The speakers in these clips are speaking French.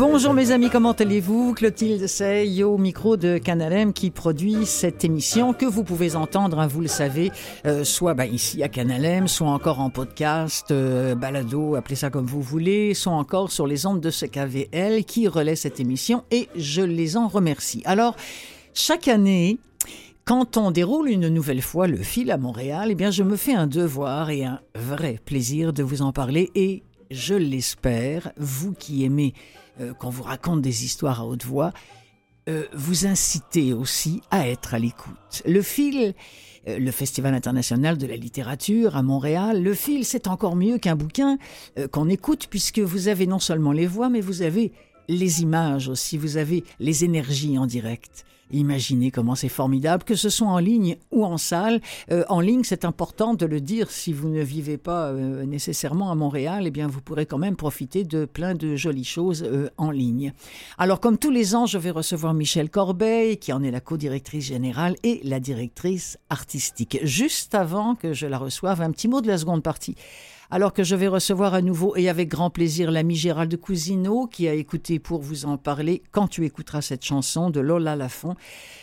Bonjour mes amis, comment allez-vous? Clotilde Sey au micro de Canalem qui produit cette émission que vous pouvez entendre, hein, vous le savez, euh, soit bah, ici à Canalem, soit encore en podcast, euh, balado, appelez ça comme vous voulez, soit encore sur les ondes de ce KVL qui relaie cette émission et je les en remercie. Alors, chaque année, quand on déroule une nouvelle fois le fil à Montréal, eh bien, je me fais un devoir et un vrai plaisir de vous en parler et je l'espère, vous qui aimez euh, qu'on vous raconte des histoires à haute voix, euh, vous incitez aussi à être à l'écoute. Le fil, euh, le Festival international de la littérature à Montréal, le fil, c'est encore mieux qu'un bouquin qu'on écoute puisque vous avez non seulement les voix, mais vous avez les images aussi, vous avez les énergies en direct. Imaginez comment c'est formidable, que ce soit en ligne ou en salle. Euh, en ligne, c'est important de le dire. Si vous ne vivez pas euh, nécessairement à Montréal, eh bien, vous pourrez quand même profiter de plein de jolies choses euh, en ligne. Alors, comme tous les ans, je vais recevoir Michel Corbeil, qui en est la co-directrice générale et la directrice artistique. Juste avant que je la reçoive, un petit mot de la seconde partie alors que je vais recevoir à nouveau et avec grand plaisir l'ami Gérald Cousineau qui a écouté pour vous en parler quand tu écouteras cette chanson de Lola Lafont.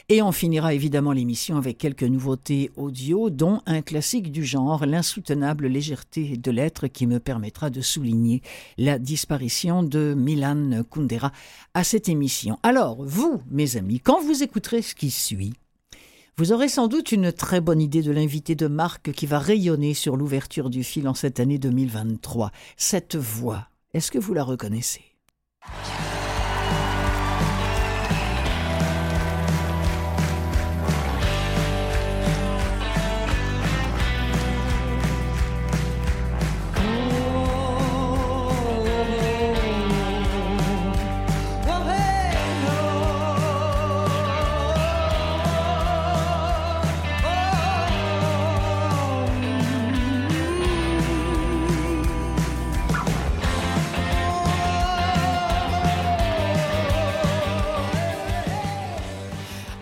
Et on finira évidemment l'émission avec quelques nouveautés audio, dont un classique du genre, l'insoutenable légèreté de l'être qui me permettra de souligner la disparition de Milan Kundera à cette émission. Alors, vous, mes amis, quand vous écouterez ce qui suit, vous aurez sans doute une très bonne idée de l'invité de marque qui va rayonner sur l'ouverture du fil en cette année 2023. Cette voix, est-ce que vous la reconnaissez?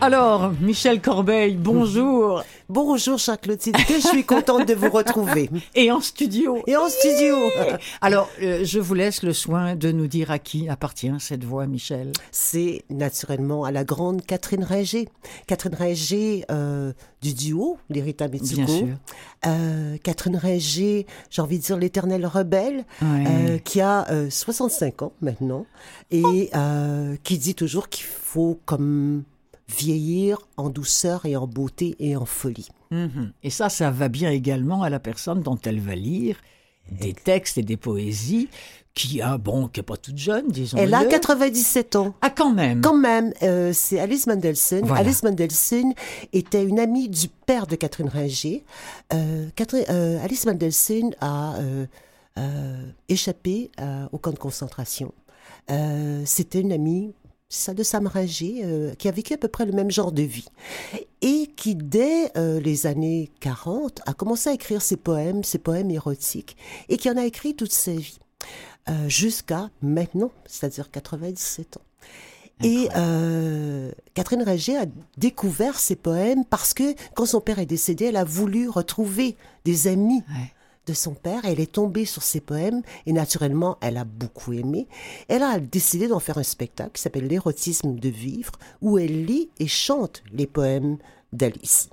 Alors, Michel Corbeil, bonjour. Bonjour, chère Clotilde. Je suis contente de vous retrouver. Et en studio. Et en studio. Alors, euh, je vous laisse le soin de nous dire à qui appartient cette voix, Michel. C'est naturellement à la grande Catherine Régé. Catherine Régé euh, du duo, Bien sûr. Euh, Catherine Régé, j'ai envie de dire l'éternelle rebelle, qui a 65 ans maintenant et qui dit toujours qu'il faut comme vieillir en douceur et en beauté et en folie. Mhm. Et ça, ça va bien également à la personne dont elle va lire des textes et des poésies qui a, bon, qui n'est pas toute jeune, disons. Elle a 97 ans. Ah, quand même. Quand même. Euh, c'est Alice Mendelssohn. Alice Mendelssohn était une amie du père de Catherine Ringer. Euh, euh, Alice Mendelssohn a échappé au camp de concentration. C'était une amie de Sam euh, qui a vécu à peu près le même genre de vie. Et qui, dès euh, les années 40, a commencé à écrire ses poèmes, ses poèmes érotiques, et qui en a écrit toute sa vie, euh, jusqu'à maintenant, c'est-à-dire 97 ans. Et Catherine Régé a découvert ses poèmes parce que quand son père est décédé, elle a voulu retrouver des amis de son père. Elle est tombée sur ses poèmes et naturellement, elle a beaucoup aimé. Elle a décidé d'en faire un spectacle qui s'appelle L'érotisme de vivre, où elle lit et chante les poèmes d'Alice.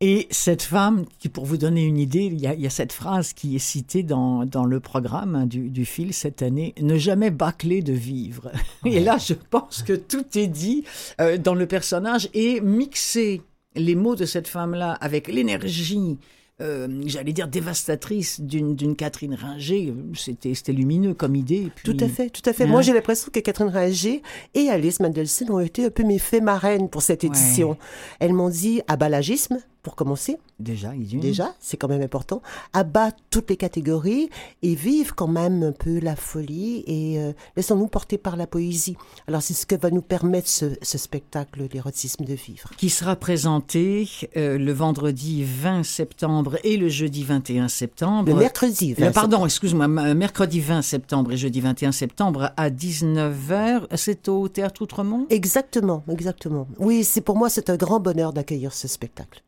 Et cette femme, qui, pour vous donner une idée, il y a, cette phrase qui est citée dans, dans le programme hein, du, du, fil cette année, ne jamais bâcler de vivre. Et là, je pense que tout est dit euh, dans le personnage et mixer les mots de cette femme-là avec l'énergie euh, j'allais dire dévastatrice d'une Catherine Ringer. C'était lumineux comme idée. Tout à fait, tout à fait. Moi, hein? j'ai l'impression que Catherine Ringer et Alice Mendelssohn ont été un peu mes fées marraines pour cette édition. Elles m'ont dit aballagisme, pour commencer. Déjà. Déjà, c'est quand même important. Abat toutes les catégories et vive quand même un peu la folie et euh, laissons-nous porter par la poésie. Alors, c'est ce que va nous permettre ce, ce spectacle, l'érotisme de vivre. Qui sera présenté euh, le vendredi 20 septembre et le jeudi 21 septembre. Le mercredi 20 Le- pardon, excuse-moi, mercredi 20 septembre et jeudi 21 septembre à 19h. C'est au Théâtre Outremont? Exactement, exactement. Oui, c'est pour moi, c'est un grand bonheur d'accueillir ce spectacle.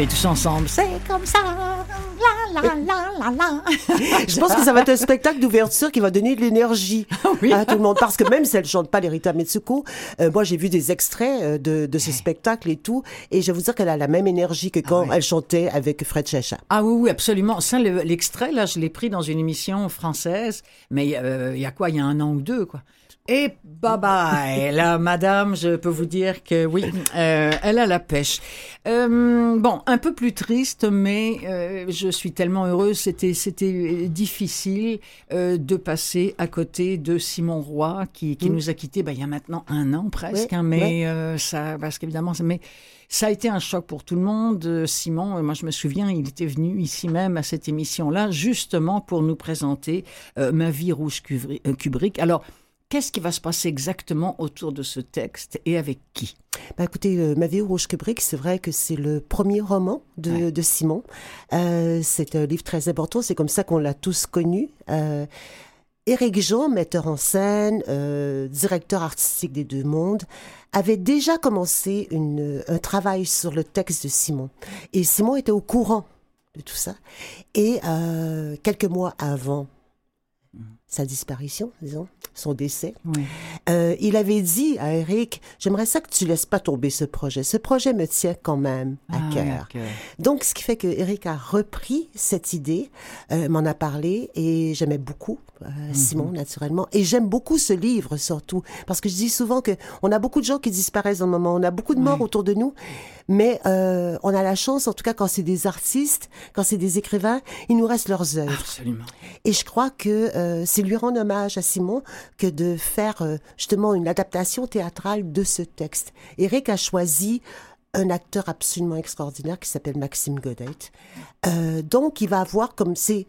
Allez, tous ensemble. C'est comme ça. La, la, la, la, la. Je pense que ça va être un spectacle d'ouverture qui va donner de l'énergie Oui. à tout le monde. Parce que même si elle chante pas les Rita Mitsuko, euh, moi j'ai vu des extraits euh, de, de ce spectacle et tout, et je vais vous dire qu'elle a la même énergie que quand elle chantait avec Fred Chacha. Ah oui, oui, absolument. Ça, le- l'extrait, là, je l'ai pris dans une émission française, mais euh, il y a quoi, il y a un an ou deux, quoi. Et bye bye. Là, madame, je peux vous dire que oui, euh, elle a la pêche. Euh, bon, un peu plus triste, mais euh, je suis tellement heureuse. C'était, c'était difficile de passer à côté de Simon Roy, qui, qui nous a quittés ben, il y a maintenant un an presque. Hein, mais ça, parce qu'évidemment, mais ça a été un choc pour tout le monde. Simon, moi je me souviens, il était venu ici même à cette émission-là, justement pour nous présenter Ma vie rouge Kubrick. Alors, qu'est-ce qui va se passer exactement autour de ce texte et avec qui? Bah, écoutez, euh, Ma vie au rouge Kubrick, c'est vrai que c'est le premier roman de, Ouais. de Simon. Euh, c'est un livre très important, c'est comme ça qu'on l'a tous connu. Euh, Éric Jean, metteur en scène, euh, directeur artistique des Deux Mondes, avait déjà commencé une, un travail sur le texte de Simon. Et Simon était au courant de tout ça. Et euh, quelques mois avant sa disparition, disons, son décès, Oui. euh, il avait dit à Eric, j'aimerais ça que tu laisses pas tomber ce projet. Ce projet me tient quand même à Ah, cœur. Donc, ce qui fait que Eric a repris cette idée, euh, m'en a parlé et j'aimais beaucoup euh, Mhm. Simon, naturellement. Et j'aime beaucoup ce livre, surtout, parce que je dis souvent que on a beaucoup de gens qui disparaissent dans le moment, on a beaucoup de morts autour de nous, mais on a la chance, en tout cas, quand c'est des artistes, quand c'est des écrivains, il nous reste leurs œuvres. Absolument. Et je crois que euh, c'est lui rendre hommage à Simon que de faire euh, justement une adaptation théâtrale de ce texte. Eric a choisi un acteur absolument extraordinaire qui s'appelle Maxime Godet. Euh, donc, il va avoir comme c'est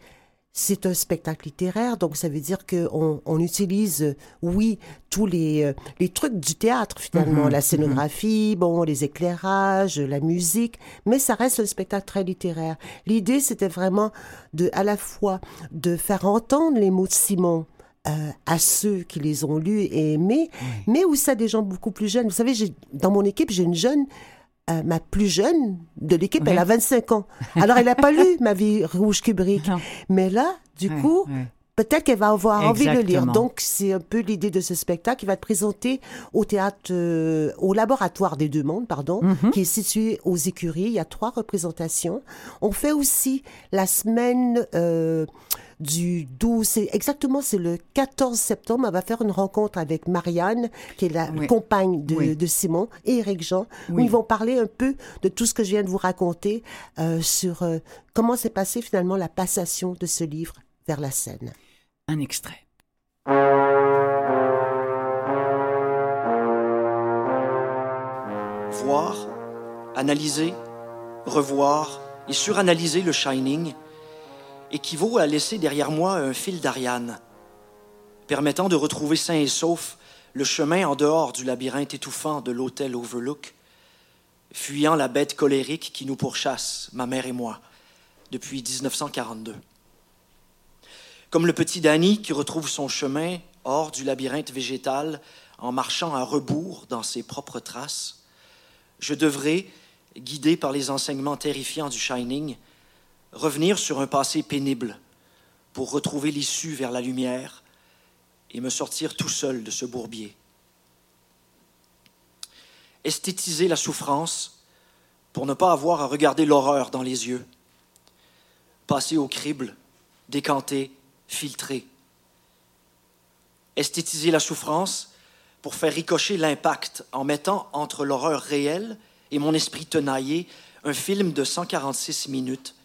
c'est un spectacle littéraire, donc ça veut dire qu'on on utilise, euh, oui, tous les, euh, les trucs du théâtre finalement, la scénographie, bon, les éclairages, la musique, mais ça reste un spectacle très littéraire. L'idée, c'était vraiment de, à la fois de faire entendre les mots de Simon euh, à ceux qui les ont lus et aimés, mais aussi à des gens beaucoup plus jeunes. Vous savez, j'ai- dans mon équipe, j'ai une jeune euh, ma plus jeune de l'équipe, Oui. elle a 25 ans. Alors, elle n'a pas lu Ma vie rouge Kubrick. Non. Mais là, du coup, peut-être qu'elle va avoir envie de lire. Donc, c'est un peu l'idée de ce spectacle qui va être présenté au théâtre, euh, au laboratoire des Deux Mondes, pardon, Mhm. qui est situé aux Écuries. Il y a trois représentations. On fait aussi la semaine euh, du 12, c'est exactement, c'est le 14 septembre. On va faire une rencontre avec Marianne, qui est la Oui. compagne de, Oui. de Simon, et Eric Jean, où ils vont parler un peu de tout ce que je viens de vous raconter euh, sur euh, comment s'est passée finalement la passation de ce livre vers la scène. Un extrait. Voir, analyser, revoir et suranalyser le Shining équivaut à laisser derrière moi un fil d'Ariane, permettant de retrouver sain et sauf le chemin en dehors du labyrinthe étouffant de l'hôtel Overlook, fuyant la bête colérique qui nous pourchasse, ma mère et moi, depuis 1942. Comme le petit Danny qui retrouve son chemin hors du labyrinthe végétal en marchant à rebours dans ses propres traces, je devrais, guidé par les enseignements terrifiants du Shining, revenir sur un passé pénible pour retrouver l'issue vers la lumière et me sortir tout seul de ce bourbier. Esthétiser la souffrance pour ne pas avoir à regarder l'horreur dans les yeux. passer au crible, décanter, filtrer. Esthétiser la souffrance pour faire ricocher l'impact en mettant entre l'horreur réelle et mon esprit tenaillé un film de 146 minutes.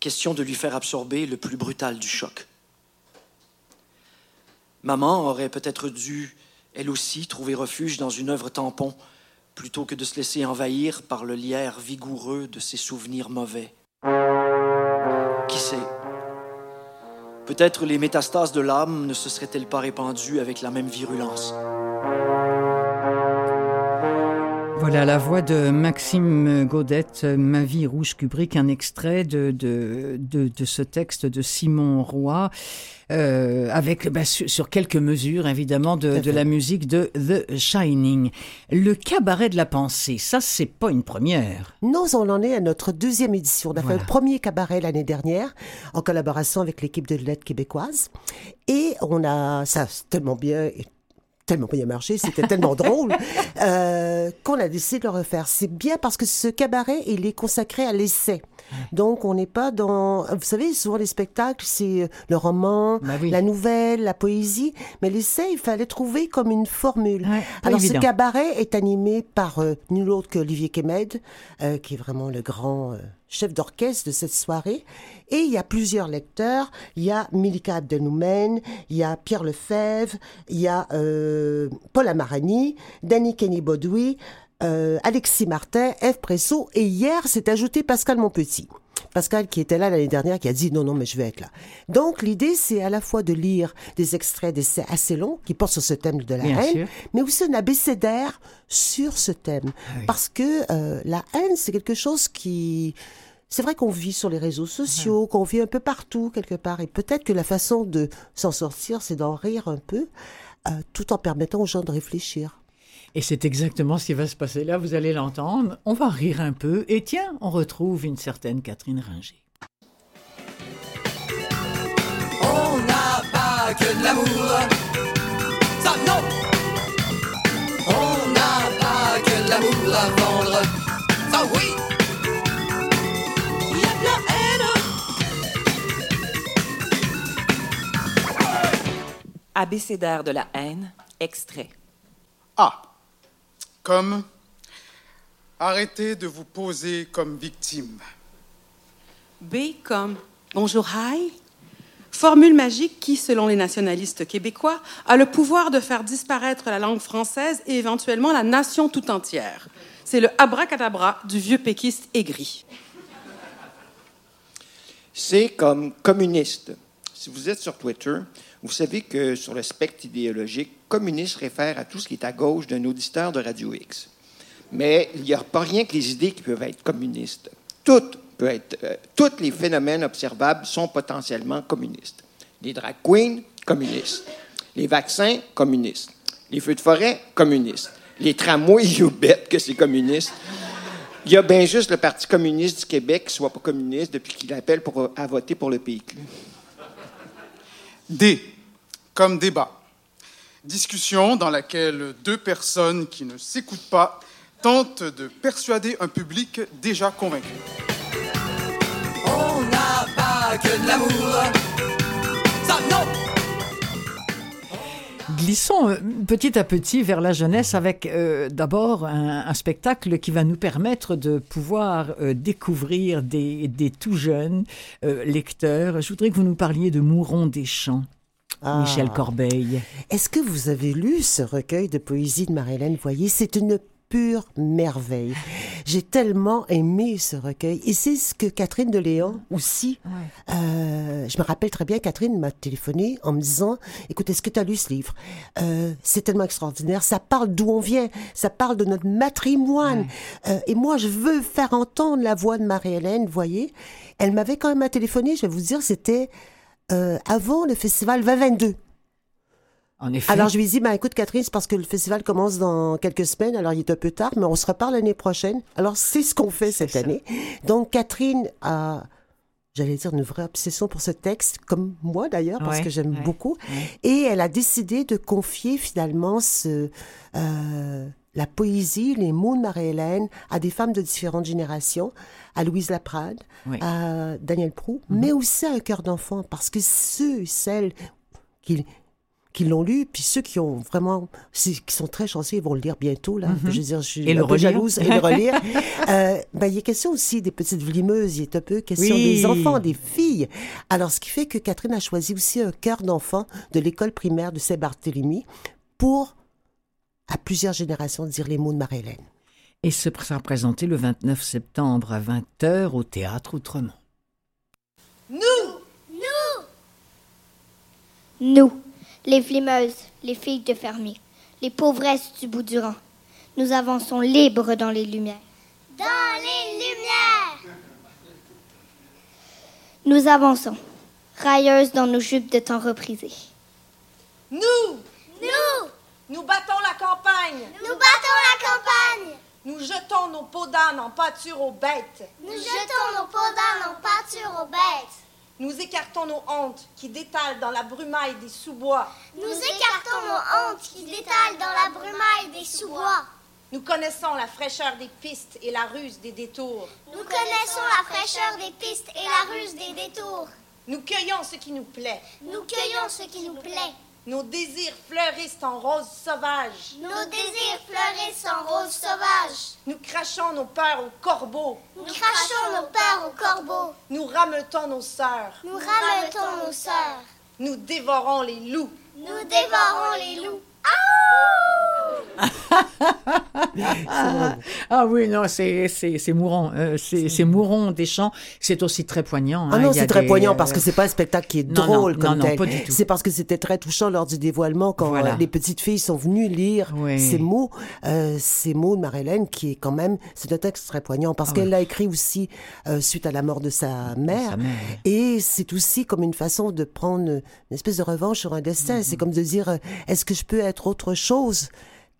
Question de lui faire absorber le plus brutal du choc. Maman aurait peut-être dû, elle aussi, trouver refuge dans une œuvre tampon, plutôt que de se laisser envahir par le lierre vigoureux de ses souvenirs mauvais. Qui sait? Peut-être les métastases de l'âme ne se seraient-elles pas répandues avec la même virulence? Voilà la voix de Maxime Gaudette, Ma vie rouge Kubrick, un extrait de, de, de, de ce texte de Simon Roy, euh, avec bah, sur, sur quelques mesures évidemment de, de la musique de The Shining. Le cabaret de la pensée, ça c'est pas une première. Nous, on en est à notre deuxième édition. On a Voilà. fait le premier cabaret l'année dernière, en collaboration avec l'équipe de lettres québécoise. Et on a, ça tellement bien, tellement bien marché, c'était tellement drôle, euh, qu'on a décidé de le refaire. C'est bien parce que ce cabaret, il est consacré à l'essai. Donc, on n'est pas dans... Vous savez, souvent les spectacles, c'est euh, le roman, Bah oui. la nouvelle, la poésie. Mais l'essai, il fallait trouver comme une formule. Ouais, Alors, évident. ce cabaret est animé par euh, nul autre que Olivier Kemed, euh, qui est vraiment le grand euh, chef d'orchestre de cette soirée. Et il y a plusieurs lecteurs. Il y a Milika Abdelnoumen, il y a Pierre Lefebvre, il y a euh, Paul Amarani, Danny Kenny Baudoui, euh, Alexis Martin, Eve Presso, et hier s'est ajouté Pascal Monpetit. Pascal qui était là l'année dernière, qui a dit non, non, mais je vais être là. Donc l'idée, c'est à la fois de lire des extraits d'essais assez longs qui portent sur ce thème de la Bien haine, sûr. mais aussi un abécédaire sur ce thème. oui. Parce que euh, la haine, c'est quelque chose qui... C'est vrai qu'on vit sur les réseaux sociaux, qu'on vit un peu partout, quelque part. Et peut-être que la façon de s'en sortir, c'est d'en rire un peu, euh, tout en permettant aux gens de réfléchir. Et c'est exactement ce qui va se passer là, vous allez l'entendre. On va rire un peu et tiens, on retrouve une certaine Catherine Ringer. On n'a pas que de l'amour. Ça non. On n'a pas que de l'amour à vendre. Ça oui. Il y a de la haine. Abécédaire de la haine, extrait. A. Comme arrêtez de vous poser comme victime. B comme Bonjour, hi. Formule magique qui, selon les nationalistes québécois, a le pouvoir de faire disparaître la langue française et éventuellement la nation tout entière. C'est le abracadabra du vieux péquiste aigri. C'est comme communiste. Si vous êtes sur Twitter, vous savez que sur le spectre idéologique, communiste réfère à tout ce qui est à gauche d'un auditeur de Radio X. Mais il n'y a pas rien que les idées qui peuvent être communistes. Tout peut être, euh, tous les phénomènes observables sont potentiellement communistes. Les drag queens, communistes. Les vaccins, communistes. Les feux de forêt, communistes. Les tramways, you bet que c'est communiste. Il y a bien juste le Parti communiste du Québec qui ne soit pas communiste depuis qu'il appelle pour, à voter pour le PQ. D. Comme débat. Discussion dans laquelle deux personnes qui ne s'écoutent pas tentent de persuader un public déjà convaincu. Glissons euh, petit à petit vers la jeunesse avec euh, d'abord un, un spectacle qui va nous permettre de pouvoir euh, découvrir des, des tout jeunes euh, lecteurs. Je voudrais que vous nous parliez de Mouron des Champs, Ah. Michel Corbeil. Est-ce que vous avez lu ce recueil de poésie de Marie-Hélène Voyer? C'est une pure merveille. J'ai tellement aimé ce recueil. Et c'est ce que Catherine de Léon aussi. euh, je me rappelle très bien, Catherine m'a téléphoné en me disant Écoute, est-ce que tu as lu ce livre? Euh, C'est tellement extraordinaire. Ça parle d'où on vient. Ça parle de notre matrimoine. Euh, et moi, je veux faire entendre la voix de Marie-Hélène, vous voyez. Elle m'avait quand même téléphoné, je vais vous dire, c'était avant le festival 2022. En effet. Alors, je lui ai dit, ben, écoute, Catherine, c'est parce que le festival commence dans quelques semaines, alors il est un peu tard, mais on se reparle l'année prochaine. Alors, c'est ce qu'on fait cette ça. année. Donc, Catherine a, j'allais dire, une vraie obsession pour ce texte, comme moi d'ailleurs, parce Ouais, que j'aime ouais, beaucoup. Et elle a décidé de confier finalement ce, euh, la poésie, les mots de Marie-Hélène à des femmes de différentes générations, à Louise Laprade, à Daniel Prou, Mhm. mais aussi à un cœur d'enfant, parce que ceux et celles qui, qui l'ont lu, puis ceux qui ont vraiment, qui sont très chanceux, ils vont le lire bientôt, là. Je veux dire, je suis Mhm. Et le un peu relire. jalouse, et le relire. Euh, ben, il est question aussi des petites vlimeuses, il est un peu question Oui. des enfants, des filles. Alors, ce qui fait que Catherine a choisi aussi un cœur d'enfant de l'école primaire de Saint-Barthélemy pour, à plusieurs générations, dire les mots de Marie-Hélène. Et ce sera présenté le 29 septembre à 20h au Théâtre Outremont. Nous, les flimeuses, les filles de fermiers, les pauvresses du bout du rang, nous avançons libres dans les lumières. Dans les lumières Nous avançons, railleuses dans nos jupes de temps reprisées. Nous, Nous, nous battons la campagne. nous battons la campagne. Nous jetons nos peaux d'âne en pâture aux bêtes. Nous jetons nos peaux d'âne en pâture aux bêtes. Nous écartons nos hontes qui détalent dans la brumaille des sous-bois. Nous écartons nos hontes qui détalent dans la brumaille des sous-bois. Nous connaissons la fraîcheur des pistes et la ruse des détours. Nous connaissons la fraîcheur des pistes et la ruse des détours. Nous cueillons ce qui nous plaît. Nous cueillons ce qui nous plaît. Nos désirs fleurissent en roses sauvages. Nos désirs fleurissent en roses sauvages. Nous crachons nos peurs aux corbeaux. Nous crachons nos peurs aux corbeaux. Nous rameutons nos sœurs. Nous rameutons nos sœurs. Nous dévorons les loups. Nous dévorons les loups. Ah oui, non, c'est c'est- c'est mourant. euh, c'est c'est mourant des chants. C'est aussi très poignant. Ah hein, non, il y a c'est très des, poignant euh, parce que c'est pas un spectacle qui est non, drôle non, comme non, non, tel. C'est parce que c'était très touchant lors du dévoilement quand Voilà. euh, les petites filles sont venues lire Oui. ces mots, euh, ces mots de Marie-Hélène qui est quand même, c'est un texte très poignant parce Ah qu'elle oui. l'a écrit aussi euh, suite à la mort de sa mère. sa mère, Et c'est aussi comme une façon de prendre une espèce de revanche sur un destin. Mhm. C'est comme de dire, euh, est-ce que je peux être autre chose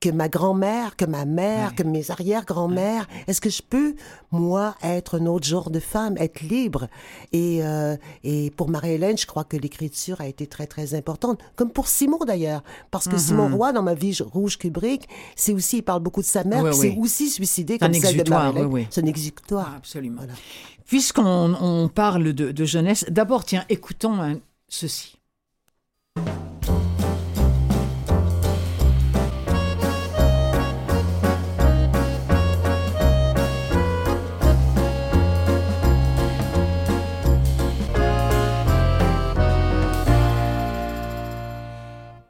que ma grand-mère, que ma mère, que mes arrière-grand-mères Est-ce que je peux, moi, être un autre genre de femme, être libre? Et, euh, et pour Marie-Hélène, je crois que l'écriture a été très, très importante, comme pour Simon d'ailleurs. Parce que. Simon Roy, dans Ma vie rouge Kubrick, c'est aussi, il parle beaucoup de sa mère, Oui, s'est aussi suicidée C'est un comme celle de Marie-Hélène. oui, oui. C'est un exutoire. Ah, absolument. Voilà. Puisqu'on on parle de, de jeunesse, d'abord, tiens, écoutons hein, ceci.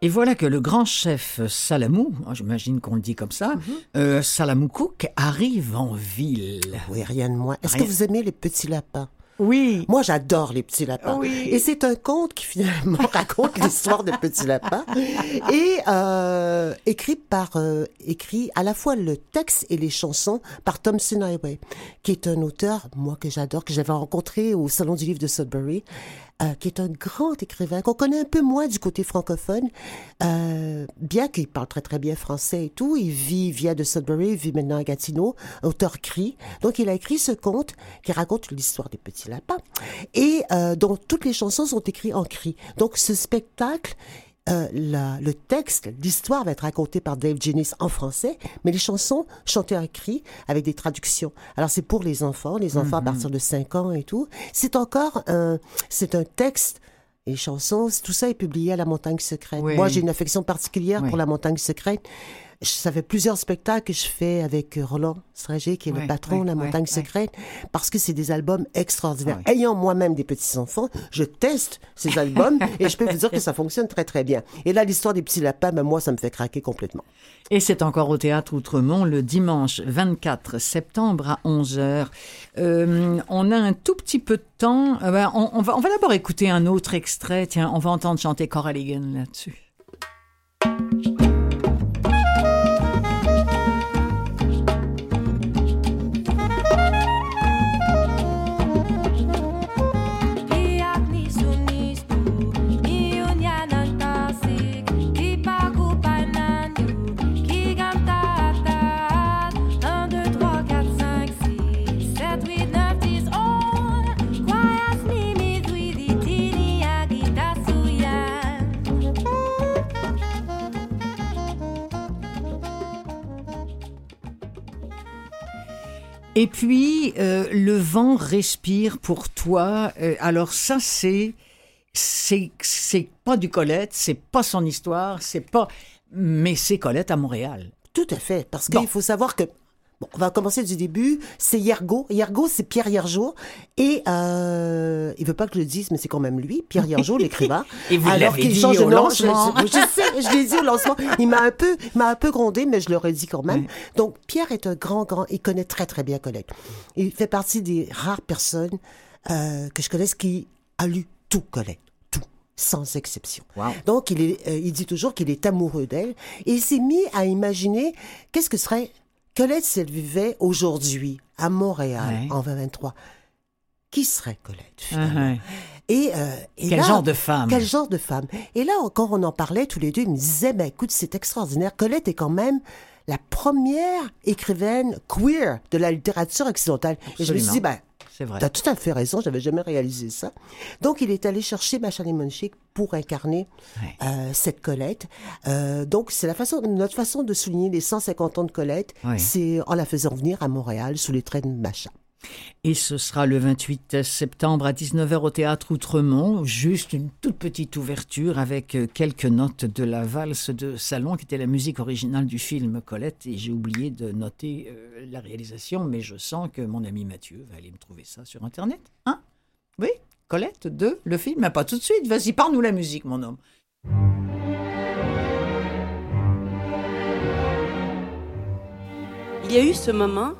Et voilà que le grand chef Salamou, oh, j'imagine qu'on le dit comme ça, euh, Salamou Cook arrive en ville. Oui, rien de moins. Est-ce que vous aimez les petits lapins? Oui. Moi, j'adore les petits lapins. Oui. Et c'est un conte qui finalement raconte l'histoire de petits lapins et euh, écrit par euh, écrit à la fois le texte et les chansons par Thompson Highway, qui est un auteur moi que j'adore que j'avais rencontré au salon du livre de Sudbury. Euh, qui est un grand écrivain qu'on connaît un peu moins du côté francophone, euh, bien qu'il parle très très bien français et tout. Il vit, vient de Sudbury, vit maintenant à Gatineau, auteur cri. Donc il a écrit ce conte qui raconte l'histoire des petits lapins et euh, dont toutes les chansons sont écrites en cri. Donc ce spectacle, euh, la- le texte, l'histoire va être racontée par Dave Jennis en français, mais les chansons chantées en cri avec des traductions. Alors c'est pour les enfants, les enfants à partir de 5 ans et tout. C'est encore un, c'est un texte. Les chansons, tout ça est publié à La Montagne Secrète. Oui. Moi, j'ai une affection particulière Oui. pour La Montagne Secrète. Ça fait plusieurs spectacles que je fais avec euh, Roland Strager, qui est Ouais, le patron ouais, de La Montagne ouais. Secrète, parce que c'est des albums extraordinaires. Ah Ayant moi-même des petits-enfants, je teste ces albums et je peux vous dire que ça fonctionne très, très bien. Et là, l'histoire des petits lapins, ben, moi, ça me fait craquer complètement. Et c'est encore au Théâtre Outremont le dimanche 24 septembre à 11h. Euh, on a un tout petit peu de temps. Euh, ben, on, on va, on va d'abord écouter un autre extrait. Tiens, on va entendre chanter Cora Ligon là-dessus. Et puis, euh, le vent respire pour toi. Euh, alors ça, c'est c'est pas du Colette, c'est pas son histoire, c'est pas, mais c'est Colette à Montréal. Tout à fait, parce qu'il faut savoir que Bon, on va commencer du début. C'est Yergo. Yergo, c'est Pierre Yergeau. Et euh, il veut pas que je le dise, mais c'est quand même lui, Pierre Yergeau, l'écrivain. Et vous Alors qu'il change de nom. Je, lancement. je- je sais, je l'ai dit au lancement. Il m'a un peu, m'a un peu grondé, mais je l'aurais dit quand même. Donc, Pierre est un grand, grand, il connaît très, très bien Colette. Il fait partie des rares personnes euh, que je connaisse qui a lu tout Colette. Tout. Sans exception. Wow. Donc, il, est, euh, il dit toujours qu'il est amoureux d'elle. Et il s'est mis à imaginer qu'est-ce que serait Colette si elle vivait aujourd'hui à Montréal Ouais. en 2023. Qui serait Colette, finalement? Uh-huh. Et, euh, et Quel là- genre de femme? Quel genre de femme? Et là, quand on en parlait tous les deux, il me disait, ben écoute, c'est extraordinaire. Colette est quand même la première écrivaine queer de la littérature occidentale. Et je me suis dit, ben, C'est vrai. T'as tout à fait raison, j'avais jamais réalisé ça. Donc, il est allé chercher Macha Monchique pour incarner Ouais. euh, cette Colette. Euh, donc, c'est la façon, notre façon de souligner les 150 ans de Colette, Ouais. c'est en la faisant venir à Montréal sous les traits de Macha. Et ce sera le 28 septembre à 19h au théâtre Outremont. Juste une toute petite ouverture avec euh, quelques notes de la valse de Salon, qui était la musique originale du film Colette. Et j'ai oublié de noter euh, la réalisation, mais je sens que mon ami Mathieu va aller me trouver ça sur Internet. Hein? Colette de le film Pas tout de suite. Vas-y, parle-nous la musique, mon homme. Il y a eu ce moment,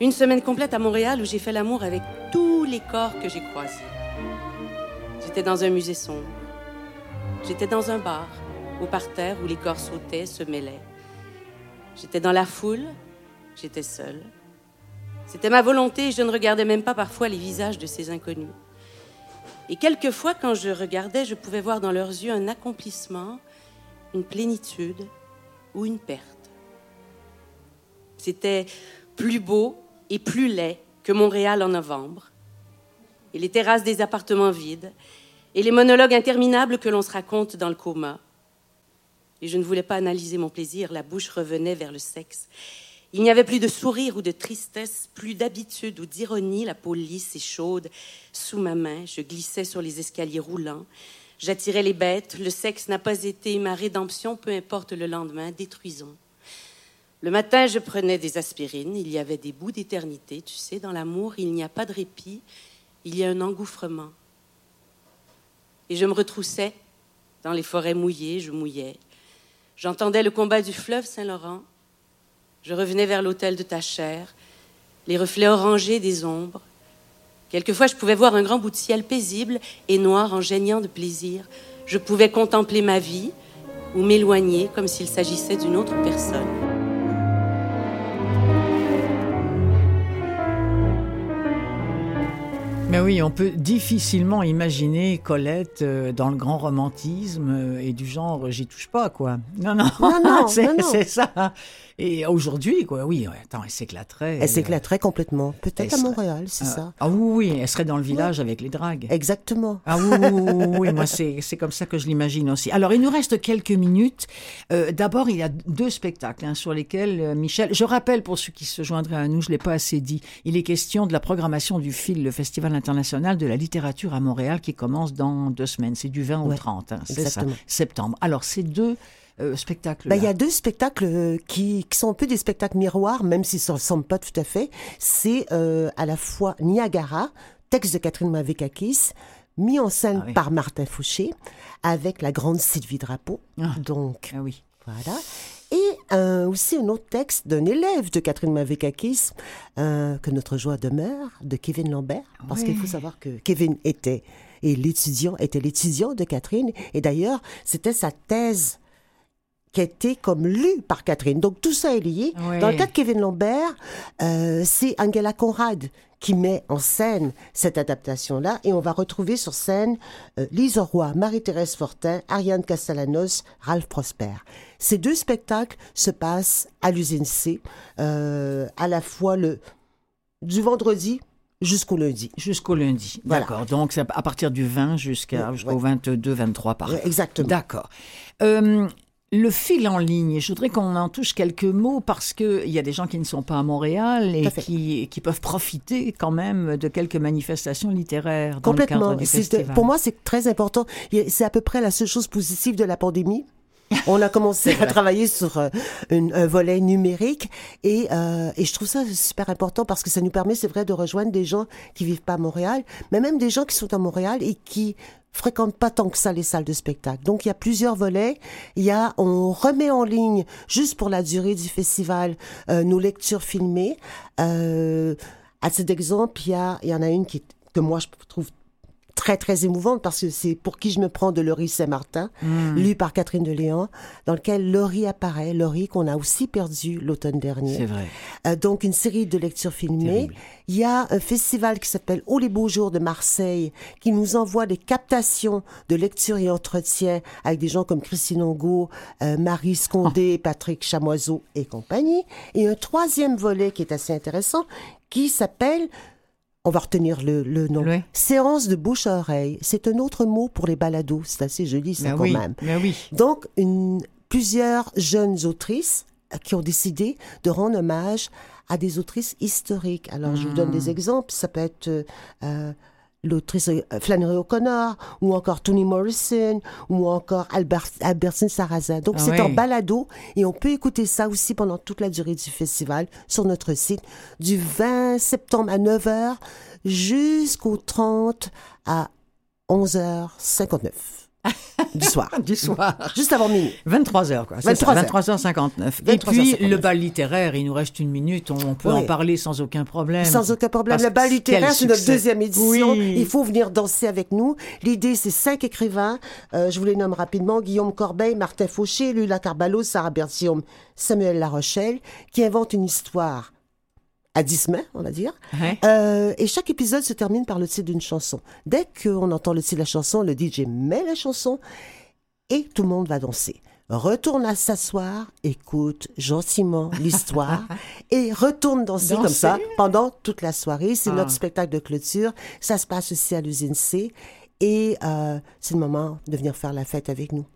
une semaine complète à Montréal où j'ai fait l'amour avec tous les corps que j'ai croisés. J'étais dans un musée sombre. J'étais dans un bar, au parterre où les corps sautaient, se mêlaient. J'étais dans la foule, j'étais seule. C'était ma volonté et je ne regardais même pas parfois les visages de ces inconnus. Et quelquefois, quand je regardais, je pouvais voir dans leurs yeux un accomplissement, une plénitude ou une perte. C'était plus beau et plus laid que Montréal en novembre. Et les terrasses des appartements vides. Et les monologues interminables que l'on se raconte dans le coma. Et je ne voulais pas analyser mon plaisir. La bouche revenait vers le sexe. Il n'y avait plus de sourire ou de tristesse, plus d'habitude ou d'ironie. La peau lisse et chaude sous ma main. Je glissais sur les escaliers roulants. J'attirais les bêtes. Le sexe n'a pas été ma rédemption, peu importe le lendemain. Détruisons. Le matin, je prenais des aspirines. Il y avait des bouts d'éternité. Tu sais, dans l'amour, il n'y a pas de répit. Il y a un engouffrement. Et je me retroussais dans les forêts mouillées. Je mouillais. J'entendais le combat du fleuve Saint-Laurent. Je revenais vers l'hôtel de ta chair, les reflets orangés des ombres. Quelquefois, je pouvais voir un grand bout de ciel paisible et noir en geignant de plaisir. Je pouvais contempler ma vie ou m'éloigner comme s'il s'agissait d'une autre personne. Mais oui, on peut difficilement imaginer Colette euh, dans le grand romantisme euh, et du genre j'y touche pas quoi. Non non, Non, non, c'est ça. Et aujourd'hui quoi, oui, attends, elle s'éclaterait. Elle s'éclaterait complètement. Peut-être à Montréal, c'est ça. Ah oui, oui, elle serait dans le village avec les dragues. Exactement. Ah oui, oui, oui, oui, moi c'est c'est comme ça que je l'imagine aussi. Alors il nous reste quelques minutes. Euh, D'abord il y a deux spectacles hein, sur lesquels euh, Michel. Je rappelle pour ceux qui se joindraient à nous, je l'ai pas assez dit. Il est question de la programmation du FIL, le Festival international de la littérature à Montréal, qui commence dans deux semaines. C'est du 20 au Ouais, 30, hein, c'est ça, exactement. septembre. Alors ces deux euh, spectacles. Ben, il y a deux spectacles euh, qui, qui sont un peu des spectacles miroirs, même s'ils ne se ressemblent pas tout à fait. C'est euh, à la fois Niagara, texte de Catherine Mavekakis, mis en scène Ah oui. par Martin Fouché, avec la grande Sylvie Drapeau. Ah. Donc, Ah oui. voilà. Et euh, aussi un autre texte d'un élève de Catherine Mavekakis, euh, que notre joie demeure, de Kevin Lambert. Parce qu'il faut savoir que Kevin était, et l'étudiant était l'étudiant de Catherine. Et d'ailleurs, c'était sa thèse qui a été comme lue par Catherine. Donc tout ça est lié. Dans le cas de Kevin Lambert, euh, c'est Angela Conrad qui met en scène cette adaptation-là. Et on va retrouver sur scène euh, Lise Roy, Marie-Thérèse Fortin, Ariane Castellanos, Ralph Prosper. Ces deux spectacles se passent à l'usine C, euh, à la fois le du vendredi jusqu'au lundi. Jusqu'au lundi. Voilà. D'accord. Donc c'est à partir du 20 jusqu'à Ouais, jusqu'au 22, 23 par Ouais, exactement. D'accord. Euh, Le fil en ligne, je voudrais qu'on en touche quelques mots parce qu'il y a des gens qui ne sont pas à Montréal et qui, qui peuvent profiter quand même de quelques manifestations littéraires dans le Complètement. cadre du C'est- festival. Pour moi, c'est très important. C'est à peu près la seule chose positive de la pandémie. On a commencé à travailler sur euh, une- un volet numérique et, euh, et je trouve ça super important parce que ça nous permet, c'est vrai, de rejoindre des gens qui vivent pas à Montréal, mais même des gens qui sont à Montréal et qui fréquentent pas tant que ça les salles de spectacle. Donc il y a plusieurs volets. Il y a, on remet en ligne juste pour la durée du festival euh, nos lectures filmées. Euh, à cet exemple, il y, a, il y en a une qui, que moi je trouve très très émouvante parce que c'est pour qui je me prends de Laurie Saint-Martin, Mm. lu par Catherine de Léon, dans lequel Laurie apparaît, Laurie qu'on a aussi perdu l'automne dernier. C'est vrai. Euh, donc une série de lectures filmées. Terrible. Il y a un festival qui s'appelle Oh les beaux jours de Marseille qui nous envoie des captations de lecture et entretien avec des gens comme Christine Ongo, euh, Marie Scondé, Ah. Patrick Chamoiseau et compagnie. Et un troisième volet qui est assez intéressant qui s'appelle on va retenir le, le nom. Oui. Séance de bouche à oreille. C'est un autre mot pour les balados. C'est assez joli, ça, Ben quand oui, même. ben oui. Donc, une, plusieurs jeunes autrices euh, qui ont décidé de rendre hommage à des autrices historiques. Alors, je vous donne Hmm. des exemples. Ça peut être euh, euh, l'autrice euh, Flannery O'Connor, ou encore Toni Morrison, ou encore Albert, Albertine Sarrazin. Donc, Ah c'est oui. en balado, et on peut écouter ça aussi pendant toute la durée du festival sur notre site, du 20 septembre à 9h jusqu'au 30 à 11h59 du soir. Du soir. Juste avant minuit. 23 heures, quoi. C'est 23 ça, heures. 23h59. Et 23h59. puis, le bal littéraire, il nous reste une minute, on, on peut en parler sans aucun problème. Sans aucun problème. Parce Le bal littéraire, c'est notre deuxième édition. Oui. Il faut venir danser avec nous. L'idée, c'est cinq écrivains. Euh, je vous les nomme rapidement. Guillaume Corbeil, Martin Fauché, Lula Carballo, Sarah Bertium, Samuel Larochelle, qui inventent une histoire à dix mains, on va dire. Ouais. Euh, et chaque épisode se termine par le titre d'une chanson. Dès qu'on entend le titre de la chanson, le DJ met la chanson et tout le monde va danser. Retourne à s'asseoir, écoute gentiment l'histoire et retourne danser, comme ça pendant toute la soirée. C'est Ah. notre spectacle de clôture. Ça se passe aussi à l'usine C et euh, c'est le moment de venir faire la fête avec nous.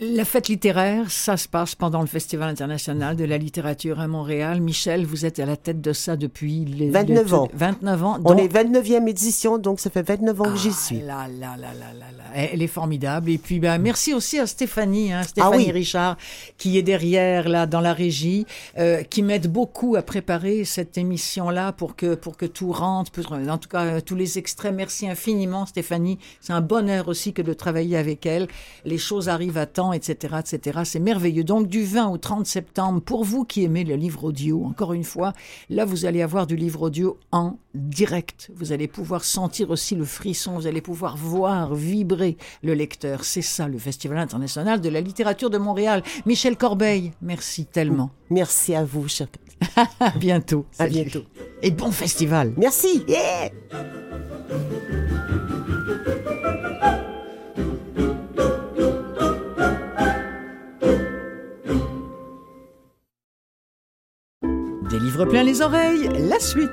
La fête littéraire, ça se passe pendant le Festival international de la littérature à Montréal. Michel, vous êtes à la tête de ça depuis les 29 le- ans. 29 ans. On est 29e édition, donc ça fait 29 ans que j'y Ah suis. là, là, là, là, là, là. Elle est formidable. Et puis, ben, merci aussi à Stéphanie, hein, Stéphanie Ah oui. Richard, qui est derrière, là, dans la régie, euh, qui m'aide beaucoup à préparer cette émission-là pour que, pour que tout rentre. pour- en tout cas, tous les extraits. Merci infiniment, Stéphanie. C'est un bonheur aussi que de travailler avec elle. Les choses arrivent à etc., etc. C'est merveilleux. Donc, du 20 au 30 septembre, pour vous qui aimez le livre audio, encore une fois, là, vous allez avoir du livre audio en direct. Vous allez pouvoir sentir aussi le frisson, vous allez pouvoir voir, vibrer le lecteur. C'est ça, le Festival international de la littérature de Montréal. Michel Corbeil, merci tellement. Merci à vous, cher. À bientôt. À Salut. bientôt. Et bon festival. Merci. Yeah! Des livres plein les oreilles, la suite.